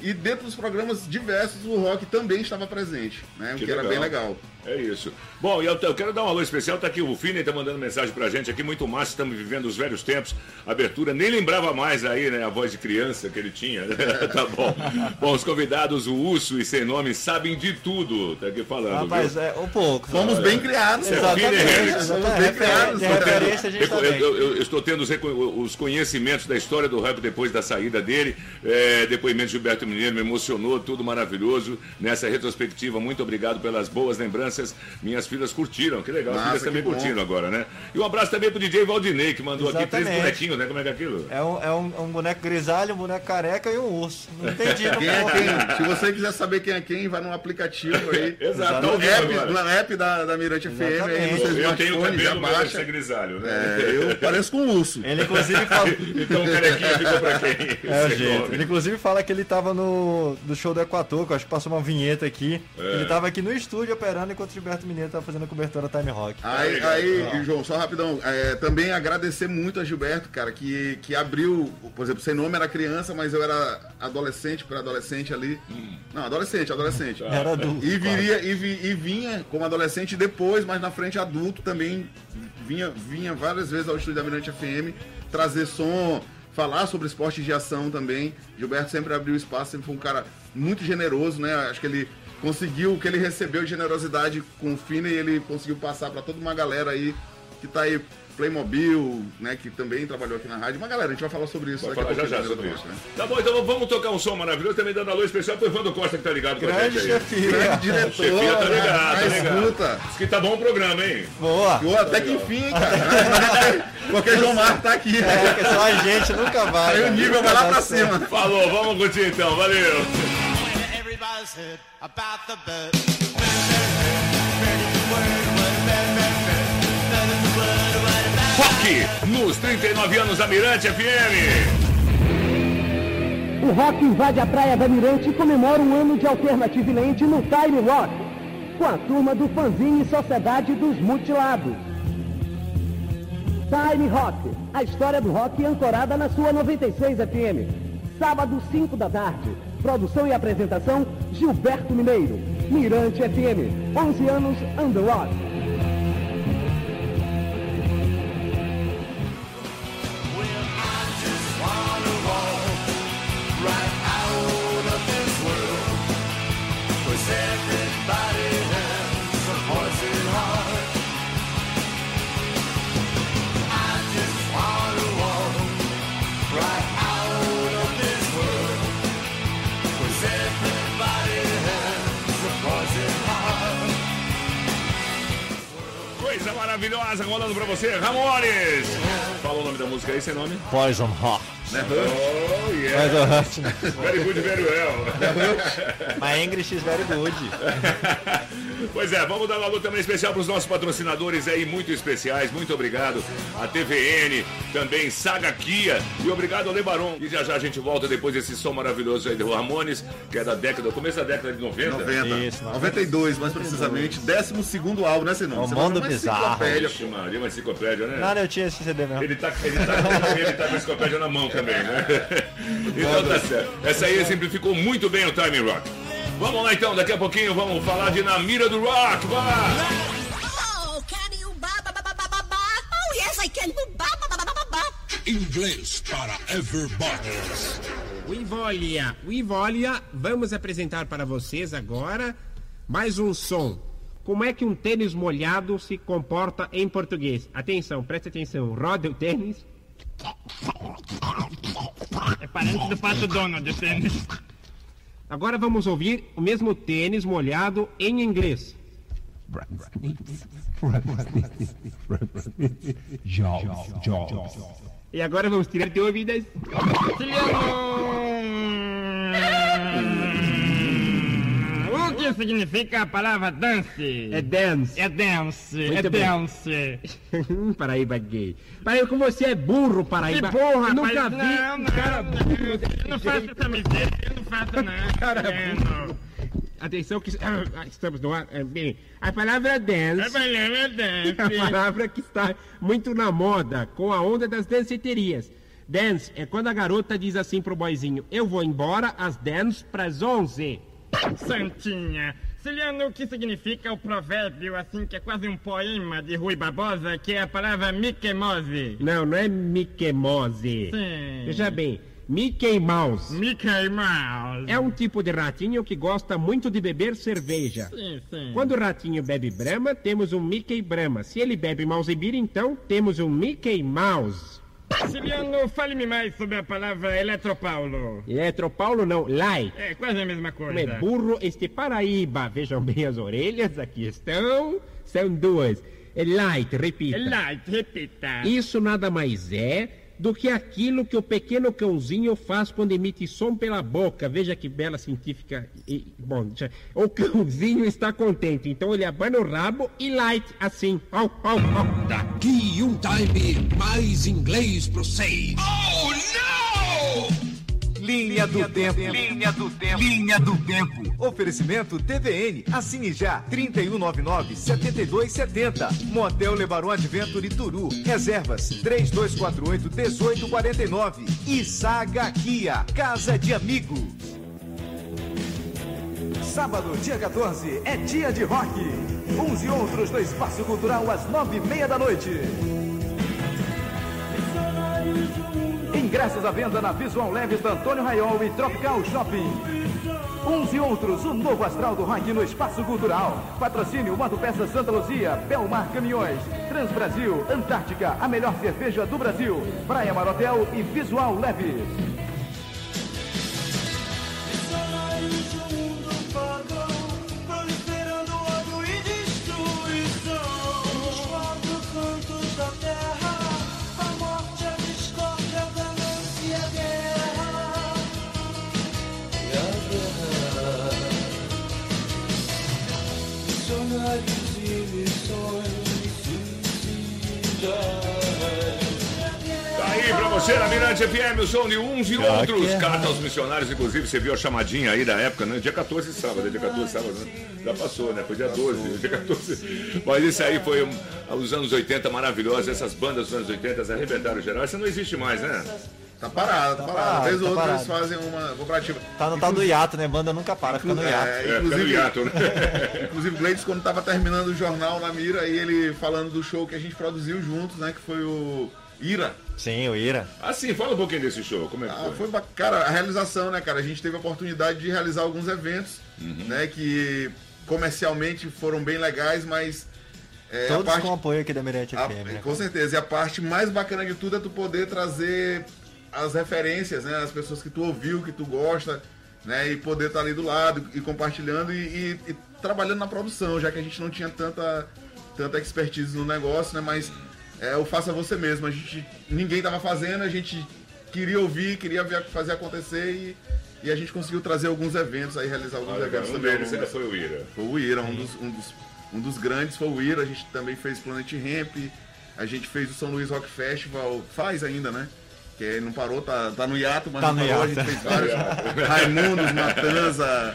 S5: E dentro dos programas diversos, o rock também estava presente, né? O que, era bem legal.
S3: É isso. Bom, e eu, eu quero dar um alô especial, tá aqui o Finney, tá mandando mensagem pra gente aqui, muito massa, estamos vivendo os velhos tempos. Abertura, nem lembrava mais aí, né, a voz de criança que ele tinha. <laughs> tá bom. Bom, os convidados, o Urso e Sem Nome, sabem de tudo, tá aqui falando,
S4: Rapaz,
S3: viu?
S4: é um pouco.
S5: Fomos bem criados,
S3: É,
S4: Exatamente, exatamente.
S5: Bem criados,
S4: De
S5: né?
S4: referência a gente
S3: Eu, eu-
S4: bem.
S3: eu- eu estou tendo os, os conhecimentos da história do rap depois da saída dele. É, depoimento de Gilberto Mineiro me emocionou, tudo maravilhoso. Nessa retrospectiva, muito obrigado pelas boas lembranças. Minhas filhas curtiram, que legal. As filhas também
S5: bom.
S3: curtiram agora, né? E um abraço também pro DJ Valdinei, que mandou aqui três
S4: Exatamente.
S3: bonequinhos, né? Como é que é aquilo?
S4: É um, é um, um boneco grisalho, um boneco careca e um urso. Não <laughs> entendi. Não
S5: Quem é quem? Se você quiser saber quem é quem, vai num aplicativo aí. <laughs>
S3: Exato,
S5: No
S3: ao vivo
S5: app, no app da, da Mirante FM, aí no
S4: Exatamente.
S3: Eu tenho
S5: já
S3: cabelo, mas ser grisalho, né?
S5: É, eu pareço com um urso.
S4: Ele inclusive fala. <laughs>
S3: Então o carequinha ficou pra quem?
S4: É o jeito. Ele inclusive fala que ele tava no do show do Equator, que eu acho que passou uma vinheta aqui.
S3: É.
S4: Ele tava aqui no estúdio operando enquanto o Gilberto Mineiro tava fazendo a cobertura Time Rock.
S5: Aí,
S3: legal.
S5: aí João, só rapidão, é, também agradecer muito a Gilberto, cara, que, que abriu, por exemplo, sem nome era criança, mas eu era adolescente, pré-adolescente ali. Não, adolescente, adolescente.
S4: Era adulto.
S5: E, viria, e, vi- e vinha como adolescente depois, mas na frente adulto também vinha, vinha várias vezes ao estúdio da Mirante FM trazer som, falar sobre esportes de ação também. Gilberto sempre abriu espaço, sempre foi um cara muito generoso, né? Acho que ele conseguiu o que ele recebeu de generosidade com o Fina e ele conseguiu passar para toda uma galera aí que tá aí. Playmobil, né, que também trabalhou aqui na rádio. Mas galera, a gente vai falar sobre isso
S3: Vai
S5: daqui a
S3: falar já já sobre
S5: né?
S3: isso. Tá bom, então vamos tocar um som maravilhoso, também dando alô especial pro Evandro Costa que tá ligado com a
S4: Grande
S3: gente aí.
S4: chefia.
S5: Grande diretor,
S3: Chefia tá
S5: né,
S3: ligado, tá
S5: na
S3: ligado.
S5: escuta.
S3: Diz que tá bom o programa, hein?
S4: Boa.
S5: Pô, até que enfim, hein, cara. <laughs> Porque João Marco tá aqui.
S4: É, que só a gente nunca vai.
S5: Aí o
S4: cara.
S5: nível vai lá pra cima.
S3: Falou, vamos curtir então, valeu. Rock nos 39 anos da Mirante FM.
S11: O rock invade a praia da Mirante e comemora um ano de Alternative Land no Time Rock, com a turma do Fanzine Sociedade dos Mutilados. Time Rock, a história do rock ancorada na sua 96 FM. Sábado, 5 da tarde. Produção e apresentação, Gilberto Mineiro. Mirante FM, 11 anos, Under.
S3: Coisa maravilhosa rolando pra você, Ramones. Fala o nome da música aí, sem nome.
S4: Poison Heart.
S3: Oh, yeah.
S4: Poison Heart. né?
S3: Very good, very well.
S4: My English is very good. <laughs>
S3: Pois é, vamos dar um alô também especial para os nossos patrocinadores aí, muito especiais. Muito obrigado. A TVN, também Saga Kia e obrigado ao Lebaron. E já já a gente volta depois desse som maravilhoso aí do Ramones, que é da década, começo da década de 90.
S5: 90.
S4: Isso,
S5: 92, mais precisamente. 12 álbum, né, Senão?
S4: O mundo bizarro.
S3: Ixi, Maria, uma enciclopédia, né?
S4: Nada, eu tinha esse CD mesmo.
S3: Ele tá, ele, tá, ele tá com a enciclopédia na mão também, né? <laughs> Então tá certo. Essa aí exemplificou muito bem o Time Rock. Vamos lá então, daqui a pouquinho vamos falar de Na Mira do Rock. Vamos lá!
S12: Oh, can you ba ba ba ba ba ba ba? Oh, yes, I can. Ba ba ba ba ba ba. Inglês para everybody.
S10: Wivolia, Wivolia, vamos apresentar para vocês agora mais um som. Como é que um tênis molhado se comporta em português? Atenção, preste atenção. Roda o tênis.
S13: É parente do Pato Donald, o tênis.
S10: Agora vamos ouvir o mesmo tênis molhado em inglês.
S12: Jobs, jobs.
S10: E agora vamos tirar dúvidas.
S13: O que significa a palavra dance?
S10: É dance.
S13: É dance,
S10: Muito
S13: é
S10: bem.
S13: dance. <laughs>
S10: Paraíba gay. Paraíba, como você é burro, Paraíba.
S13: Que burro,
S10: Eu nunca
S13: rapaz.
S10: vi
S13: Não,
S10: um
S13: não,
S10: cara
S13: não.
S10: burro.
S13: Eu não faço essa miséria, eu não faço não. <laughs>
S10: Cara
S13: Não.
S10: Atenção que ah, estamos no ar. É, Bem, a palavra dance.
S13: A palavra <laughs> dance.
S10: É a palavra que está muito na moda, com a onda das danceterias. Dance é quando a garota diz assim pro boyzinho: Eu vou embora às 10 pras 11.
S13: Santinha. Ciliano, o que significa o provérbio, assim, que é quase um poema de Rui Barbosa, que é a palavra Miquemose?
S10: Não, não é Mickey Mouse.
S13: Sim.
S10: Veja bem, Mickey Mouse.
S13: Mickey Mouse.
S10: É um tipo de ratinho que gosta muito de beber cerveja.
S13: Sim, sim.
S10: Quando o ratinho bebe Brahma, temos um Mickey Brahma. Se ele bebe Mousebir, então temos um Mickey Mouse.
S13: Ciliano, fale-me mais sobre a palavra Eletropaulo.
S10: Eletropaulo não, Lai.
S13: É quase a mesma coisa.
S10: é burro este Paraíba. Vejam bem as orelhas, aqui estão. São duas. É light, repita.
S13: Light, repita.
S10: Isso nada mais é do que aquilo que o pequeno cãozinho faz quando emite som pela boca. Veja que bela científica. E, bom, já- o cãozinho está contente, então ele abana o rabo e light assim. Au, au, au.
S12: Daqui um time mais inglês pro seis.
S1: Oh, não! Linha do Tempo. Linha do Tempo. Linha do Tempo. Oferecimento TVN. Assine já. 3199-7270. Motel Lebaron Adventure Turu. Reservas 3248-1849. E Saga Kia. Casa de Amigos.
S11: Sábado, dia 14, é dia de rock. Uns e outros no Espaço Cultural às nove e meia da noite. Ingressos à venda na Visual Leves da Antônio Raiol e Tropical Shopping. Uns e outros, o novo astral do rock no Espaço Cultural. Patrocínio Moto Peça Santa Luzia, Belmar Caminhões, Transbrasil, Antártica, a melhor cerveja do Brasil, Praia Marotel e Visual Leves.
S3: Mirante FM, o som de uns e
S4: Ah,
S3: outros.
S4: que
S3: Carta aos missionários, inclusive, você viu a chamadinha aí da época, né? Dia 14 sábado, é dia 14 sábado, né? Já passou, né? Foi dia 12, <laughs> dia 14. Mas isso aí foi um, os anos 80 maravilhosos, essas bandas dos anos 80 arrebentaram geral. Essa não existe mais, né?
S5: Tá parado, tá,
S4: Tá
S5: parado.
S4: parado,
S5: Vez
S4: tá
S5: ou outra eles
S4: parado.
S5: fazem uma cooperativa.
S4: Tá no tal do hiato, né? Banda nunca para, fica no hiato.
S5: É,
S3: É, fica no
S5: inclusive,
S3: hiato, né? <laughs>
S5: inclusive o Gleides, quando tava terminando o jornal na mira, aí ele falando do show que a gente produziu juntos, né? Que foi o Ira.
S4: Sim, o Ira.
S3: Assim, fala um pouquinho desse show, como é que
S5: Ah,
S3: foi?
S5: foi cara, a realização, né, cara? A gente teve a oportunidade de realizar alguns eventos,
S3: Uhum.
S5: né? Que comercialmente foram bem legais, mas. é, a
S4: Todos
S5: parte-
S4: com apoio aqui da Mirante
S5: a-
S4: FM, né?
S5: com certeza. E a parte mais bacana de tudo é tu poder trazer as referências, né? As pessoas que tu ouviu, que tu gosta, né? E poder estar ali do lado e compartilhando e, e- e trabalhando na produção, já que a gente não tinha tanta, tanta expertise no negócio, né? Mas é, o faça você mesmo. A gente, ninguém tava fazendo, a gente queria ouvir, queria ver, fazer acontecer e, e a gente conseguiu trazer alguns eventos aí, realizar alguns
S3: Olha,
S5: eventos
S3: um
S5: também.
S3: deles ainda foi o Ira.
S5: foi o Ira, um dos, um, dos, um dos grandes foi o Ira. A gente também fez Planet Ramp, a gente fez o São Luís Rock Festival, faz ainda, né? Que não parou, tá, tá no hiato, mas
S4: Tá
S5: não
S4: no
S5: parou.
S4: hiato.
S5: A gente fez vários. <laughs> Raimundos, Matanza,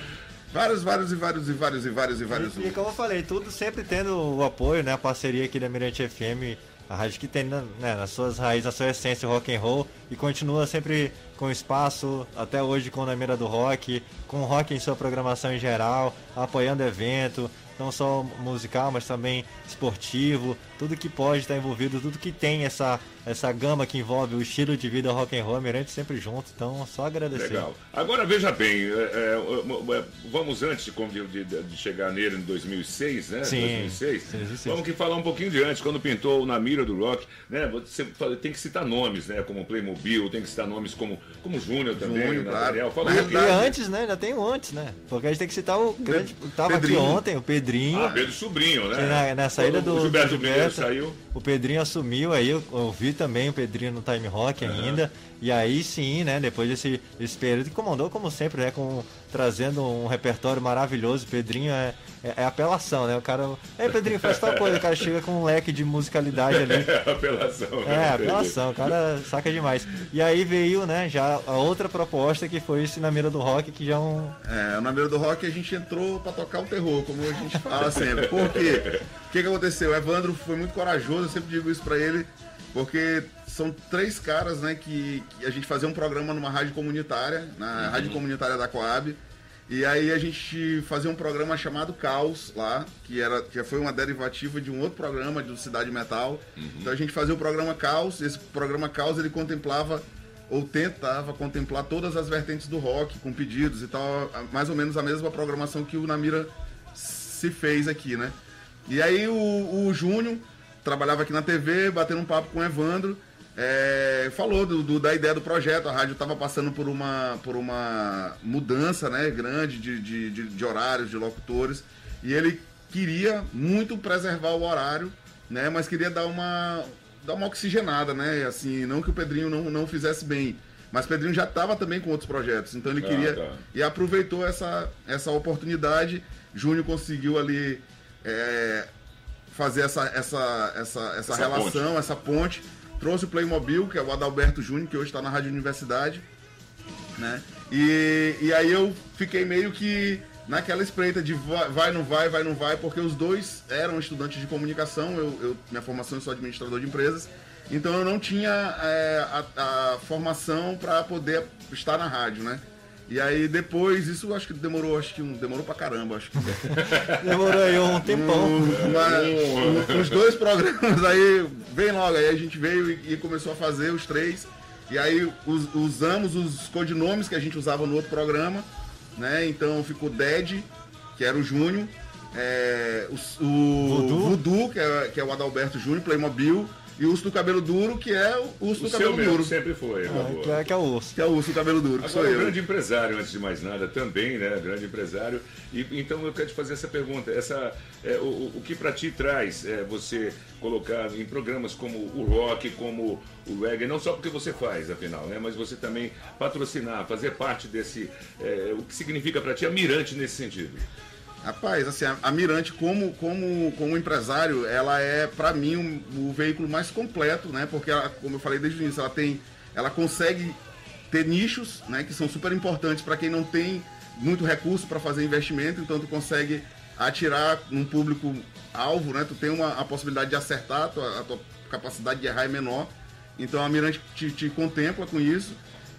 S5: vários, vários e vários e vários e vários e vários.
S4: E como eu falei, tudo sempre tendo o apoio, né? A parceria aqui da Mirante FM, a rádio que tem né, nas suas raízes, na sua essência rock and roll e continua sempre com espaço até hoje com a mira do rock, com o rock em sua programação em geral, apoiando evento, não só musical, mas também esportivo, tudo que pode estar envolvido, tudo que tem essa essa gama que envolve o estilo de vida rock and roll, Mirante sempre junto, então só agradecer.
S3: Legal. Agora veja bem, é, é, é, vamos antes de, de, de, chegar nele em 2006, né?
S4: Sim,
S3: 2006,
S4: 2006.
S3: Vamos que falar um pouquinho de antes, quando pintou na mira do rock, né? Você tem que citar nomes, né? Como Playmobil, tem que citar nomes como, como Júnior também,
S5: Júnior,
S3: né,
S5: claro.
S3: Daniel? Fala um.
S4: E antes, né? Ainda tem o antes, né? Porque a gente tem que citar o grande. Tava
S5: Pedrinho.
S4: aqui ontem, o Pedrinho.
S3: Ah, Pedro Sobrinho, né?
S4: na, na saída do.
S3: O Gilberto
S4: do
S3: Mineiro saiu.
S4: O Pedrinho assumiu aí, eu, eu vi também o Pedrinho no Time Rock ainda. E aí sim, né, depois desse, desse período que comandou, como sempre, né, com, trazendo um repertório maravilhoso. O Pedrinho é, é, é apelação, né? O cara. Ei, Pedrinho, faz tal coisa. O cara chega com um leque de musicalidade ali. <laughs>
S3: apelação.
S4: É,
S3: né?
S4: apelação, o cara saca demais. E aí veio, né, já a outra proposta que foi esse na mira do rock, que já é um.
S5: É, na beira do rock a gente entrou pra tocar o terror, como a gente fala <laughs> sempre. Por quê? O que, que aconteceu? O Evandro foi muito corajoso, eu sempre digo isso pra ele, porque são três caras, né, que, que a gente fazia um programa numa rádio comunitária, na rádio comunitária da Coab. E aí a gente fazia um programa chamado Caos lá, que era que foi uma derivativa de um outro programa do Cidade Metal. Então a gente fazia o programa Caos, esse programa Caos ele contemplava ou tentava contemplar todas as vertentes do rock com pedidos e tal, mais ou menos a mesma programação que o Namira se fez aqui, né? E aí o, o Júnior trabalhava aqui na TV, batendo um papo com o Evandro, é, falou do, do- da ideia do projeto. A rádio estava passando por uma, por uma mudança né, grande de, de, de- de horários, de locutores, e ele queria muito preservar o horário, né, mas queria dar uma, dar uma oxigenada, né? Assim, não que o Pedrinho não, não fizesse bem. Mas Pedrinho já estava também com outros projetos, então ele
S3: Ah,
S5: queria
S3: tá.
S5: e aproveitou essa, essa oportunidade. Júnior conseguiu ali é, fazer essa, essa, essa, essa,
S3: Essa
S5: relação, essa ponte. Trouxe o Playmobil, que é o Adalberto Júnior, que hoje está na Rádio Universidade. Né? E, e aí eu fiquei meio que naquela espreita de vai, vai, não vai, vai, não vai, porque os dois eram estudantes de comunicação, eu, eu- minha formação eu sou administrador de empresas, então eu não tinha é, a, a formação para poder estar na rádio, né? E aí depois, isso acho que demorou, acho que um, demorou pra caramba, acho que. <laughs>
S4: Demorou aí um tempão.
S5: Uma- os dois programas aí, bem logo, aí a gente veio e, e começou a fazer os três. E aí us- usamos os codinomes que a gente usava no outro programa, né? Então ficou Dead, que era o Júnior, é, o, o
S4: Voodoo.
S5: Voodoo, que, é, que é o Adalberto Júnior, Playmobil, e o Urso do Cabelo Duro, que é o Urso
S3: O
S5: do Cabelo
S3: mesmo
S5: Duro.
S3: sempre foi.
S4: Que é, que é o urso.
S5: Que é o Urso do Cabelo Duro, que sou
S3: Agora,
S5: eu.
S3: grande empresário, antes de mais nada, também, né? Grande empresário. E, então eu quero te fazer essa pergunta. Essa, é, o, o que para ti traz é, você colocar em programas como o rock, como o reggae, não só porque você faz, afinal, né? Mas você também patrocinar, fazer parte desse. é, o que significa para ti a Mirante nesse sentido?
S5: Rapaz, assim, a, a Mirante como, como, como empresário, ela é, pra mim, um- o veículo mais completo, né? Porque, ela, como eu falei desde o início, ela tem, ela consegue ter nichos, né? Que são super importantes para quem não tem muito recurso para fazer investimento, então tu consegue atirar num público alvo, né? Tu tem uma, a possibilidade de acertar, a tua, a tua capacidade de errar é menor. Então a Mirante te, te contempla com isso.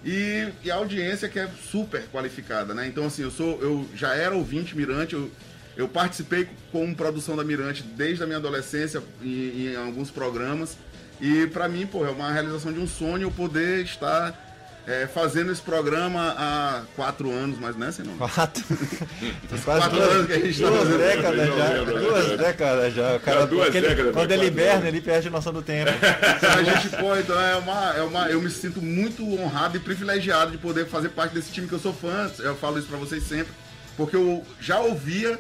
S5: E, e a audiência que é super qualificada, né? Então assim, eu sou, eu já era ouvinte Mirante, eu, eu participei com produção da Mirante desde a minha adolescência em, em alguns programas. E pra mim, pô, é uma realização de um sonho poder estar é, fazendo esse programa há quatro anos, mas né, senão.
S4: Quatro. <laughs>
S5: Quase
S4: Quase
S5: quatro anos que a gente tá
S4: duas
S5: fazendo.
S4: décadas já.
S3: Não lembro,
S4: Duas
S3: né?
S4: décadas já. O cara,
S3: Já duas
S4: porque ele-
S3: décadas,
S4: quando
S3: né?
S4: ele
S3: Quatro
S4: hiberna,
S3: anos.
S4: ele perde a noção do tempo. <laughs>
S5: A gente, pô, então é uma, é uma. Eu me sinto muito honrado e privilegiado de poder fazer parte desse time que eu sou fã. Eu falo isso pra vocês sempre. Porque eu já ouvia,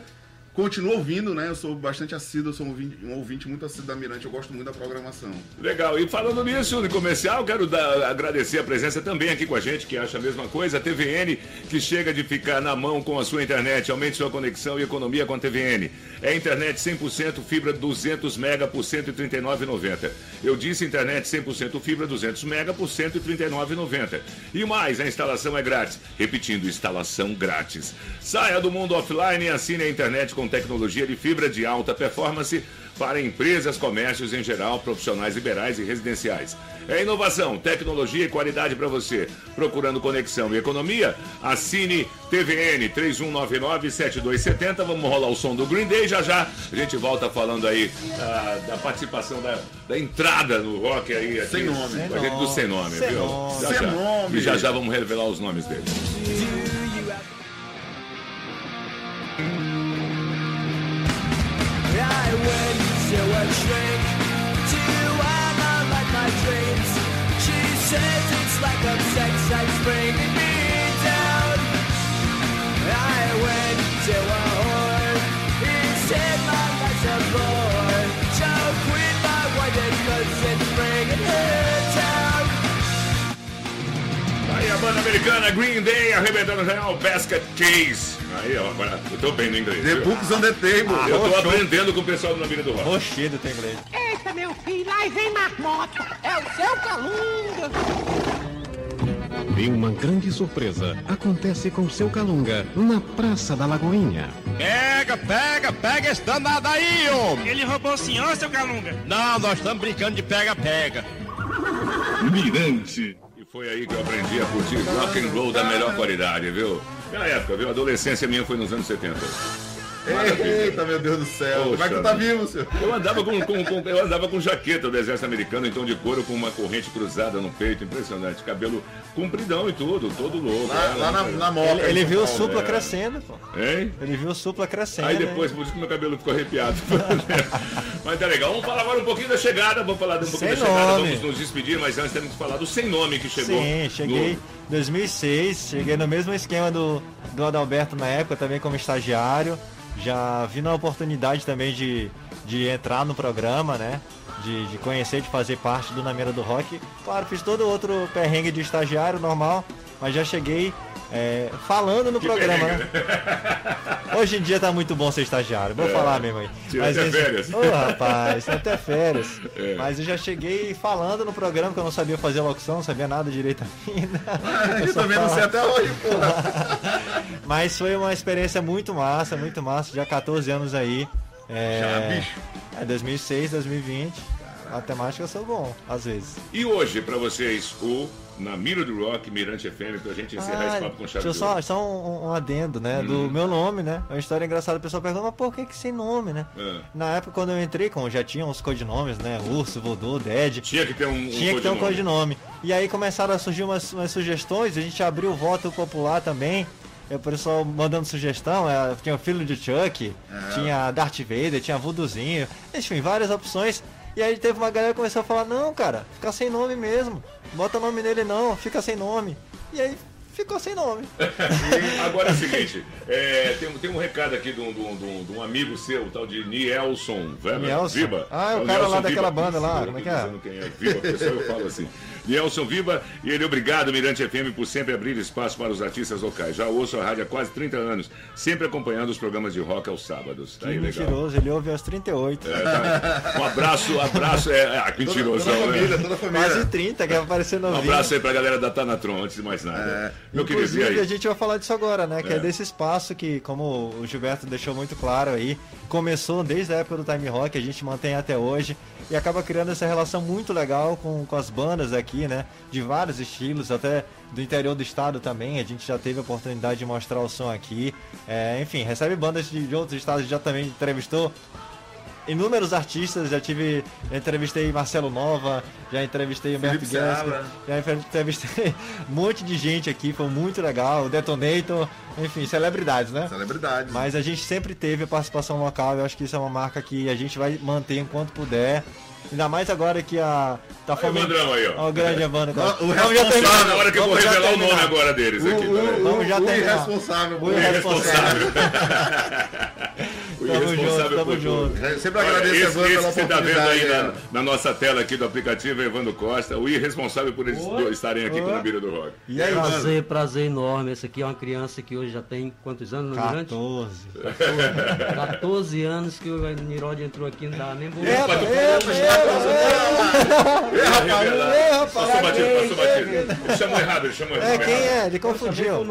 S5: continuo ouvindo, né? Eu sou bastante assíduo, sou um ouvinte, um ouvinte muito assíduo da Mirante, eu gosto muito da programação.
S3: Legal. E falando nisso, no comercial, quero dar- agradecer a presença também aqui com a gente, que acha a mesma coisa. A TVN, que chega de ficar na mão com a sua internet. Aumente sua conexão e economia com a TVN. É internet 100% fibra 200 mega por R$ 139,90. Eu disse internet 100% fibra 200 mega por R$ 139,90. E mais, a instalação é grátis. Repetindo, instalação grátis. Saia do mundo offline e assine a internet com tecnologia de fibra de alta performance para empresas, comércios em geral, profissionais liberais e residenciais. É inovação, tecnologia e qualidade para você. Procurando conexão e economia? Assine TVN 3199-7270. Vamos rolar o som do Green Day já já. A gente volta falando aí ah, da participação da, da entrada no rock aí. Aqui,
S5: Sem nome.
S3: Com a gente do Sem Nome,
S4: Sem
S3: viu?
S4: nome.
S3: Já,
S5: Sem
S3: já.
S5: nome.
S3: E já já vamos revelar os nomes deles.
S7: I went to a shrink to analyze my dreams. She says it's like a sex that's bringing me down. I went to a whore. Said my life's a bore. So quit my it's bringing down.
S3: A banda americana Green Day arrebentando o Basket Case. Aí, ó, agora eu tô bem no inglês.
S5: The
S3: viu?
S5: Books on the Table.
S3: Eu tô
S4: show.
S3: aprendendo com o pessoal do Vida do Rock.
S4: Rochedo tem inglês.
S14: Eita, meu filho, lá vem marmota. É o seu calunga.
S15: E uma grande surpresa acontece com seu Calunga na Praça da Lagoinha.
S16: Pega, pega, pega esse danado aí, homem!
S13: Ele roubou o senhor, seu calunga?
S16: Não, nós estamos brincando de pega-pega.
S3: Mirante. E foi aí que eu aprendi a curtir rock and roll da melhor qualidade, viu? Na época, viu? A adolescência minha foi nos anos 70.
S5: Eita, meu Deus do céu. Como é que tu tá
S3: Poxa
S5: vivo, senhor?
S3: Eu andava com, com- com- eu andava com jaqueta do exército americano, então de couro, com uma corrente cruzada no peito, impressionante. Cabelo compridão e tudo, todo louco.
S5: Lá,
S3: né?
S5: lá na, na moca.
S4: Ele, ele viu o supla
S3: é.
S4: crescendo, pô.
S3: Hein?
S4: Ele viu o supla crescendo.
S3: Aí
S4: né?
S3: depois, por isso que meu cabelo ficou arrepiado. <laughs> mas tá legal. Vamos falar agora um pouquinho da chegada. Vamos falar um pouquinho
S4: Sem
S3: da chegada.
S4: nome.
S3: Vamos nos despedir, mas antes temos que falar do sem nome que chegou.
S4: Sim, cheguei em
S3: no-
S4: 2006, cheguei no mesmo esquema do, do Adalberto na época, também como estagiário. Já vi na oportunidade também de, de entrar no programa, né? De, de conhecer, de fazer parte do Nameira do Rock. Claro, fiz todo outro perrengue de estagiário normal, mas já cheguei é, falando no
S3: Que
S4: programa, né? Hoje em dia tá muito bom ser estagiário, vou
S3: É.
S4: falar mesmo aí.
S3: Tira até
S4: esse-
S3: férias.
S4: Ô rapaz, até férias.
S3: É.
S4: Mas eu já cheguei falando no programa que eu não sabia fazer locução, não sabia nada direito ainda.
S5: Eu
S4: só
S5: também não sei até hoje, porra. <laughs>
S4: Mas foi uma experiência muito massa, muito massa, já 14 anos aí. É,
S5: Já, bicho.
S4: É 2006, 2020. Matemática eu sou bom, às vezes.
S3: E hoje, pra vocês, o Na Mira do Rock, Mirante FM, pra gente encerrar esse papo com chave
S4: deixa eu só, só um, um adendo, né?
S3: Hum.
S4: Do meu nome, né? É uma história engraçada. O pessoal pergunta, mas por que, que sem nome, né?
S3: É.
S4: Na época, quando eu entrei, como já tinha uns codinomes, né? Urso, Voodoo, Dead.
S3: Tinha que ter um, um
S4: Tinha que ter um
S3: codinome.
S4: codinome. E aí começaram a surgir umas, umas sugestões, a gente abriu o voto popular também. O pessoal mandando sugestão, é, tinha o filho de Chuck,
S5: É.
S4: tinha Darth Vader, tinha Voodoozinho, enfim, várias opções. E aí teve uma galera que começou a falar, não, cara, fica sem nome mesmo. Bota nome nele não, fica sem nome. E aí ficou sem nome. <laughs>
S3: Agora é o seguinte, é, tem, tem um recado aqui de um, de um- de um- de um amigo seu, o tal de Nielson Weber.
S4: Nielson?
S3: Viva.
S4: Ah, é o
S3: o
S4: cara lá
S3: Nielson
S4: daquela
S3: Viva.
S4: banda lá,
S3: Eu
S4: como é que é?
S3: quem é Viva, pessoal, eu falo assim. <laughs> Nielson Viva, e ele obrigado, Mirante FM, por sempre abrir espaço para os artistas locais. Já ouço a rádio há quase 30 anos, sempre acompanhando os programas de rock aos sábados. Tá
S4: Que
S3: aí, legal.
S4: mentiroso, ele ouve aos 38.
S3: É, tá. Um abraço, abraço, é, ah, que mentiroso.
S5: Toda a
S3: né?
S5: família, toda família.
S4: Quase 30, que vai aparecer
S3: Um abraço aí pra galera da Tanatron, antes de mais nada. Meu querido,
S4: Inclusive, a gente vai falar disso agora, né? Que é.
S3: É.
S4: desse espaço que, como o Gilberto deixou muito claro aí, começou desde a época do Time Rock, a gente mantém até hoje e acaba criando essa relação muito legal com, com as bandas aqui, né? De vários estilos, até do interior do estado também. A gente já teve a oportunidade de mostrar o som aqui. É, enfim, recebe bandas de, de outros estados, já também entrevistou inúmeros artistas, já tive, já entrevistei Marcelo Nova, já entrevistei Humberto
S5: Seabra.
S4: já entrevistei <laughs> um monte de gente aqui, foi muito legal, o Detonator, enfim, celebridades, né?
S5: Celebridades.
S4: Mas a gente sempre teve a participação local, eu acho que isso é uma marca que a gente vai manter enquanto puder. Ainda mais agora que a. Tá
S3: o Vandrão aí, ó.
S4: Ó, o grande Evandro.
S5: O
S4: já
S5: responsável,
S4: terminar.
S3: Na hora que eu vou revelar o nome
S4: terminar.
S3: agora deles aqui.
S5: O,
S3: peraí.
S5: o,
S4: Vamos já
S5: o
S4: terminar.
S5: irresponsável.
S4: O
S3: irresponsável. <laughs> O
S4: Tamo
S3: irresponsável
S4: junto, tamo
S3: por tudo.
S4: junto.
S5: Sempre agradeço
S3: esse,
S5: a Evandro
S3: esse
S5: pela
S3: que você tá vendo
S5: oportunidade.
S3: aí na,
S5: é.
S3: na nossa tela aqui do aplicativo, é Evandro Costa, o irresponsável por eles dois estarem aqui
S4: Oi.
S3: com a Bira do Rock.
S4: E aí, mano?
S17: Prazer, prazer enorme. Esse aqui é uma criança que hoje já tem quantos anos, no Mirante?
S4: 14.
S17: 14 anos que o Nirod entrou aqui, não dava nem boa.
S4: Epa, epa, rapaz.
S3: Passou batido, passou batido. Chamou errado, ele chamou errado.
S4: É, quem é? Ele confundiu.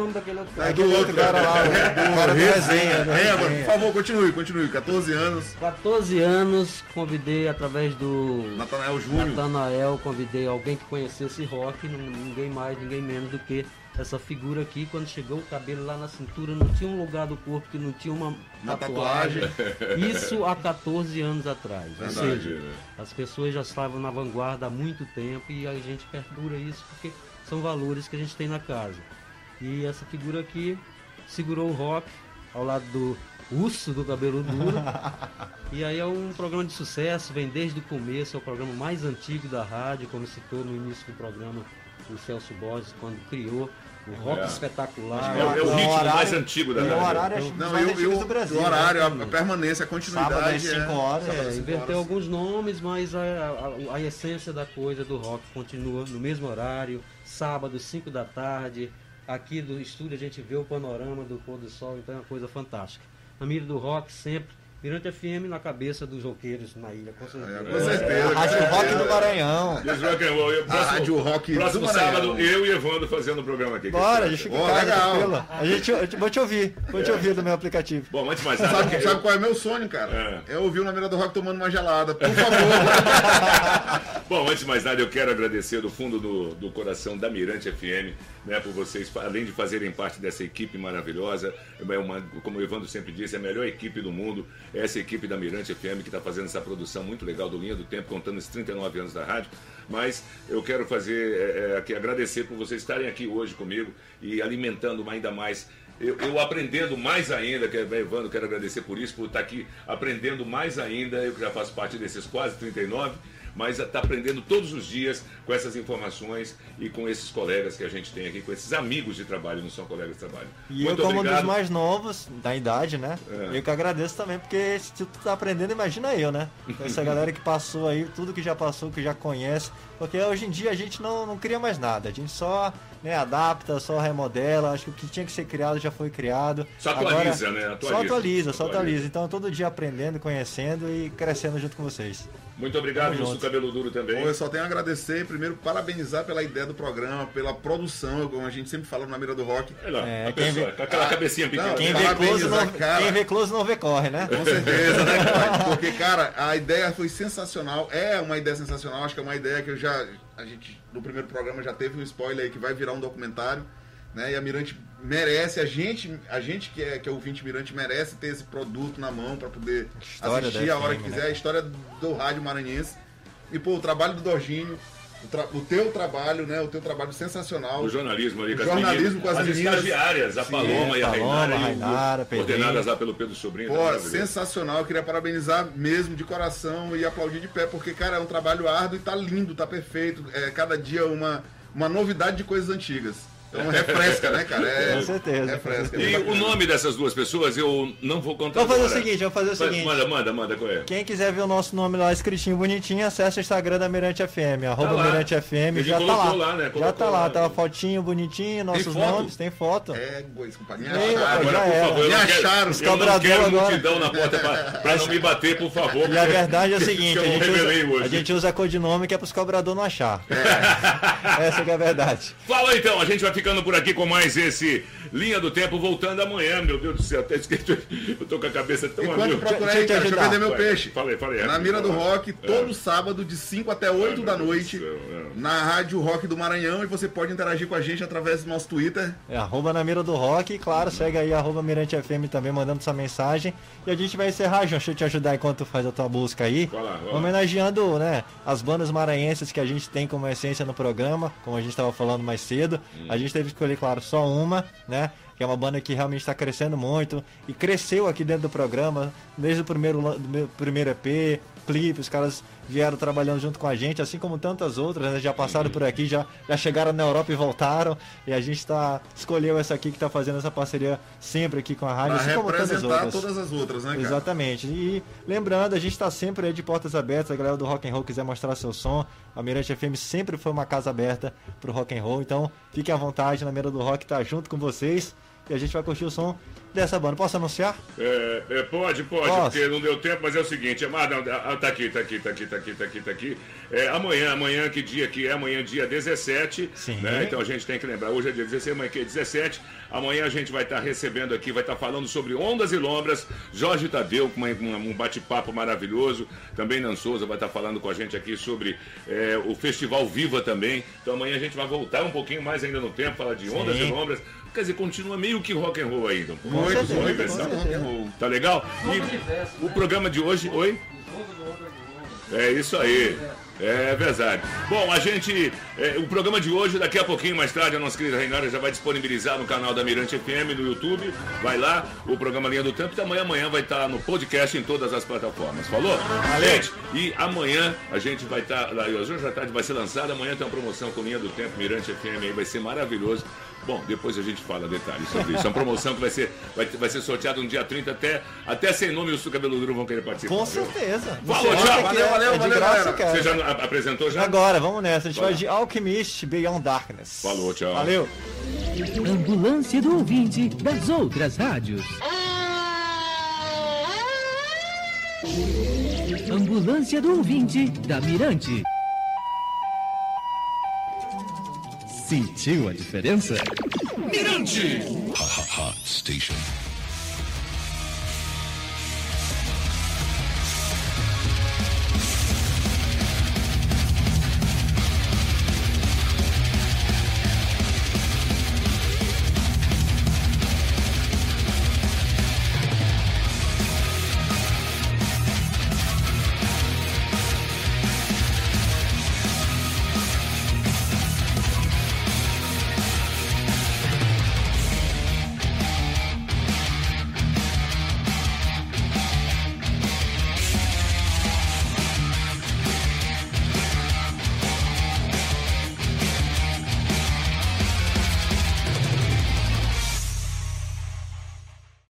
S5: É do outro
S4: cara lá, o cara do resenha.
S5: É,
S4: resenha.
S5: mano, por favor, continue, continue. Continue. 14 anos.
S17: 14 anos, convidei através do
S5: Natanael Júnior.
S17: Natanael, convidei alguém que conhecesse rock, ninguém mais, ninguém menos do que essa figura aqui. Quando chegou o cabelo lá na cintura, não tinha um lugar do corpo que não tinha uma
S5: Uma
S17: tatuagem.
S5: tatuagem.
S17: Isso há 14 anos atrás. Ou
S5: Verdade,
S17: seja,
S5: né?
S17: as pessoas já estavam na vanguarda há muito tempo e a gente perdura isso porque são valores que a gente tem na casa. E essa figura aqui segurou o rock ao lado do urso do cabelo duro. e aí é um programa de sucesso, vem desde o começo, é o programa mais antigo da rádio, como citou no início do programa o Celso Borges, quando criou o rock
S3: É.
S17: espetacular.
S3: É o- é o ritmo mais antigo da
S17: e o
S3: rádio.
S17: horário
S3: Não,
S17: é
S5: Não,
S17: mais
S5: eu, eu,
S17: do Brasil.
S5: o horário, a,
S17: né?
S5: a permanência, a continuidade.
S17: Sábado às 5
S5: é-
S17: horas. É,
S5: cinco
S17: inverteu
S5: horas.
S17: alguns nomes, mas a, a- a essência da coisa do rock continua no mesmo horário. Sábado, 5 da tarde. Aqui do estúdio a gente vê o panorama do pôr do sol, então é uma coisa fantástica. Na mira do rock, sempre. Mirante FM na cabeça dos roqueiros na ilha, com certeza.
S5: É, com certeza.
S4: A Rádio Rock do Maranhão.
S3: Diz rock and roll. Eu-
S5: A
S3: próximo-
S5: Rádio Rock
S3: Próximo
S5: do Maranhão.
S3: sábado, eu e Evandro fazendo o programa aqui.
S4: Bora, a gente fica casa,
S5: legal.
S4: A gente, eu te- vou te ouvir, vou te ouvir do meu aplicativo.
S3: Bom, antes de mais nada,
S5: Sabe,
S3: eu-
S5: sabe qual é meu sonho, cara? É, ouvir o Na Mira do Rock tomando uma gelada. Por favor. <laughs>
S3: Bom, antes de mais nada, eu quero agradecer do fundo do, do coração da Mirante FM, né, por vocês, além de fazerem parte dessa equipe maravilhosa, é uma, como o Evandro sempre disse, é a melhor equipe do mundo, é essa equipe da Mirante FM que está fazendo essa produção muito legal do Linha do Tempo, contando esses 39 anos da rádio. Mas eu quero fazer é, é, aqui, agradecer por vocês estarem aqui hoje comigo e alimentando ainda mais. Eu, eu aprendendo mais ainda, que é Evandro, quero agradecer por isso, por estar aqui aprendendo mais ainda, eu que já faço parte desses quase 39, mas está aprendendo todos os dias com essas informações e com esses colegas que a gente tem aqui, com esses amigos de trabalho, não são colegas de trabalho.
S4: E
S3: Muito
S4: eu, como um
S3: obrigado.
S4: dos mais novos da idade, né?
S3: É.
S4: Eu que agradeço também, porque se tu tá aprendendo, imagina eu, né? Essa <laughs> galera que passou aí, tudo que já passou, que já conhece. Porque hoje em dia a gente não, não cria mais nada, a gente só né, adapta, só remodela. Acho que o que tinha que ser criado já foi criado.
S3: Só atualiza, né?
S4: Só
S3: Atualiza.
S4: só
S3: Atualiza.
S4: atualiza. Então todo dia aprendendo, conhecendo e crescendo junto com vocês.
S3: Muito obrigado,
S4: Tamo
S3: Wilson. Cabelo Duro também.
S5: Bom, eu só tenho a agradecer e primeiro parabenizar pela ideia do programa, pela produção, como a gente sempre fala na mira do rock.
S3: Olha lá,
S4: É,
S3: a
S4: quem
S3: pessoa,
S4: vê-
S3: com aquela cabecinha pequena.
S5: Não,
S4: Quem vê, close não,
S5: cara.
S4: quem vê close não vê corre, né?
S5: Com certeza, né? <laughs> Porque, cara, a ideia foi sensacional. É uma ideia sensacional. Acho que é uma ideia que eu já. A gente, no primeiro programa, já teve um spoiler aí que vai virar um documentário. Né? E a Mirante merece, a gente, a gente que é, que é ouvinte Mirante merece ter esse produto na mão para poder
S4: História
S5: assistir a hora que
S4: né?
S5: quiser. A história do rádio maranhense. E, pô, o trabalho do Dorginho, o, tra- o teu trabalho, né? O teu trabalho sensacional.
S3: O jornalismo ali
S5: O
S3: com as
S5: jornalismo
S3: meninas,
S5: com as meninas.
S3: estagiárias, a
S5: Sim,
S3: Paloma e a
S4: Paloma,
S3: Rainara, e o-
S4: Rainara, Pedrinho.
S3: coordenadas lá pelo Pedro Sobrinho. tá
S5: Pô,
S3: maravilhoso.
S5: sensacional. Eu queria parabenizar mesmo de coração e aplaudir de pé, porque, cara, é um trabalho árduo e tá lindo, tá perfeito. É cada dia uma, uma novidade de coisas antigas. Então refresca, né, cara? É,
S4: Com certeza.
S5: Refresca.
S3: E o nome dessas duas pessoas eu não vou contar
S4: Vamos fazer o
S3: agora.
S4: seguinte, vamos fazer o seguinte.
S3: Manda, manda, manda, qual é?
S4: Quem quiser ver o nosso nome lá escritinho bonitinho, acessa o Instagram da Mirante FM, arroba
S3: lá.
S4: Mirante FM,
S3: Ele
S4: já tá lá.
S3: lá, né?
S4: Já tá lá,
S3: lá.
S4: tá a fotinho bonitinho, nossos
S3: foto?
S4: nomes, tem foto.
S5: É, bois,
S4: rapaz,
S3: Agora, por
S4: era.
S3: favor, eu
S5: Me
S3: não quero,
S5: acharam.
S4: Os
S3: eu não
S4: cobrador
S3: quero
S4: agora.
S3: multidão na porta pra, pra não me bater, por favor.
S4: E a verdade é o <laughs> seguinte,
S3: eu
S4: a
S3: não
S4: gente,
S3: revelei
S4: usa,
S3: hoje.
S4: a gente usa codinome que é pros cobradores não achar. <laughs> Essa que é a verdade.
S3: Fala então, a gente vai ficando por aqui com mais esse Linha do Tempo, voltando amanhã, meu Deus do céu, até esqueci, <laughs> eu tô com a cabeça tão
S5: Enquanto
S3: amigo.
S5: procura
S4: Deixa eu
S5: aí, cara, deixa eu vender meu
S3: Vai,
S5: peixe.
S3: falei, falei,
S5: Na
S3: rapidinho,
S5: Mira do. Rock, todo sábado, de 5 até 8 da noite,
S3: céu, é.
S5: na Rádio Rock do Maranhão. E você pode interagir com a gente através do nosso Twitter.
S4: É arroba na mira do rock, e claro, segue aí arroba Mirante FM também, mandando sua mensagem. E a gente vai encerrar, João, deixa eu te ajudar enquanto tu faz a tua busca aí.
S3: Vai lá, vai lá.
S4: Homenageando, né, as bandas maranhenses que a gente tem como essência no programa, como a gente estava falando mais cedo.
S3: Hum.
S4: A gente teve que escolher, claro, só uma, né? Que é uma banda que realmente está crescendo muito e cresceu aqui dentro do programa, desde o primeiro, do primeiro EP, clipe, os caras vieram trabalhando junto com a gente, assim como tantas outras, né? já passaram por aqui, já, já chegaram na Europa e voltaram. E a gente tá, escolheu essa aqui que está fazendo essa parceria sempre aqui com a rádio,
S5: Pra
S4: assim como tantas outras.
S5: todas as outras, né, cara?
S4: Exatamente. E lembrando, a gente está sempre aí de portas abertas. A galera do Rock and Roll quiser mostrar seu som, a Mirante FM sempre foi uma casa aberta pro Rock and Roll. Então, fiquem à vontade, na Mira do Rock tá junto com vocês. E a gente vai curtir o som dessa banda. Posso anunciar?
S3: É, é, pode, pode,
S4: Posso?
S3: porque não deu tempo, mas é o seguinte, é, mas não, ah, tá aqui, tá aqui, tá aqui, tá aqui, tá aqui, tá aqui. É, amanhã, amanhã, que dia que é? Amanhã, dia 17,
S4: Sim.
S3: né? Então a gente tem que lembrar, hoje é dia 16, amanhã que é 17. Amanhã a gente vai estar recebendo aqui, vai estar falando sobre ondas e lombras. Jorge Tadeu, com um bate-papo maravilhoso. Também Nan Souza vai estar falando com a gente aqui sobre é, o Festival Viva também. Então amanhã a gente vai voltar um pouquinho mais ainda no tempo, falar de ondas
S4: Sim.
S3: e lombras. Quer dizer, continua meio que rock and roll ainda. um
S5: Muito,
S3: pouco.
S5: muito,
S3: Universal.
S5: muito rock and roll.
S3: Tá legal? E o programa de hoje. Oi? É isso aí. É verdade. Bom, a gente. é, o programa de hoje, daqui a pouquinho mais tarde, a nossa querida Reinara já vai disponibilizar no canal da Mirante FM no YouTube. Vai lá, o programa Linha do Tempo. Também amanhã vai estar no podcast em todas as plataformas. Falou? Gente, e amanhã a gente vai estar. lá hoje à tarde vai ser lançado. Amanhã tem uma promoção com Linha do Tempo, Mirante FM aí, vai ser maravilhoso. Bom, depois a gente fala detalhes sobre isso. É uma promoção que vai ser, vai, vai ser sorteada no dia 30 até, até sem nome e o Sucabelo Duro vão querer participar.
S4: Com
S3: viu?
S4: certeza.
S3: Falou, tchau. Valeu,
S4: é-
S3: valeu,
S4: é de
S3: valeu,
S4: graça,
S3: galera.
S4: cara.
S3: Você já apresentou já?
S4: Agora, vamos nessa. A gente
S3: Vai
S4: vai de Alchemist Beyond Darkness.
S3: Falou, tchau.
S4: Valeu.
S18: Ambulância do ouvinte das outras rádios. Ambulância do ouvinte da Mirante. Sentiu a diferença?
S12: Mirante! Hot Station.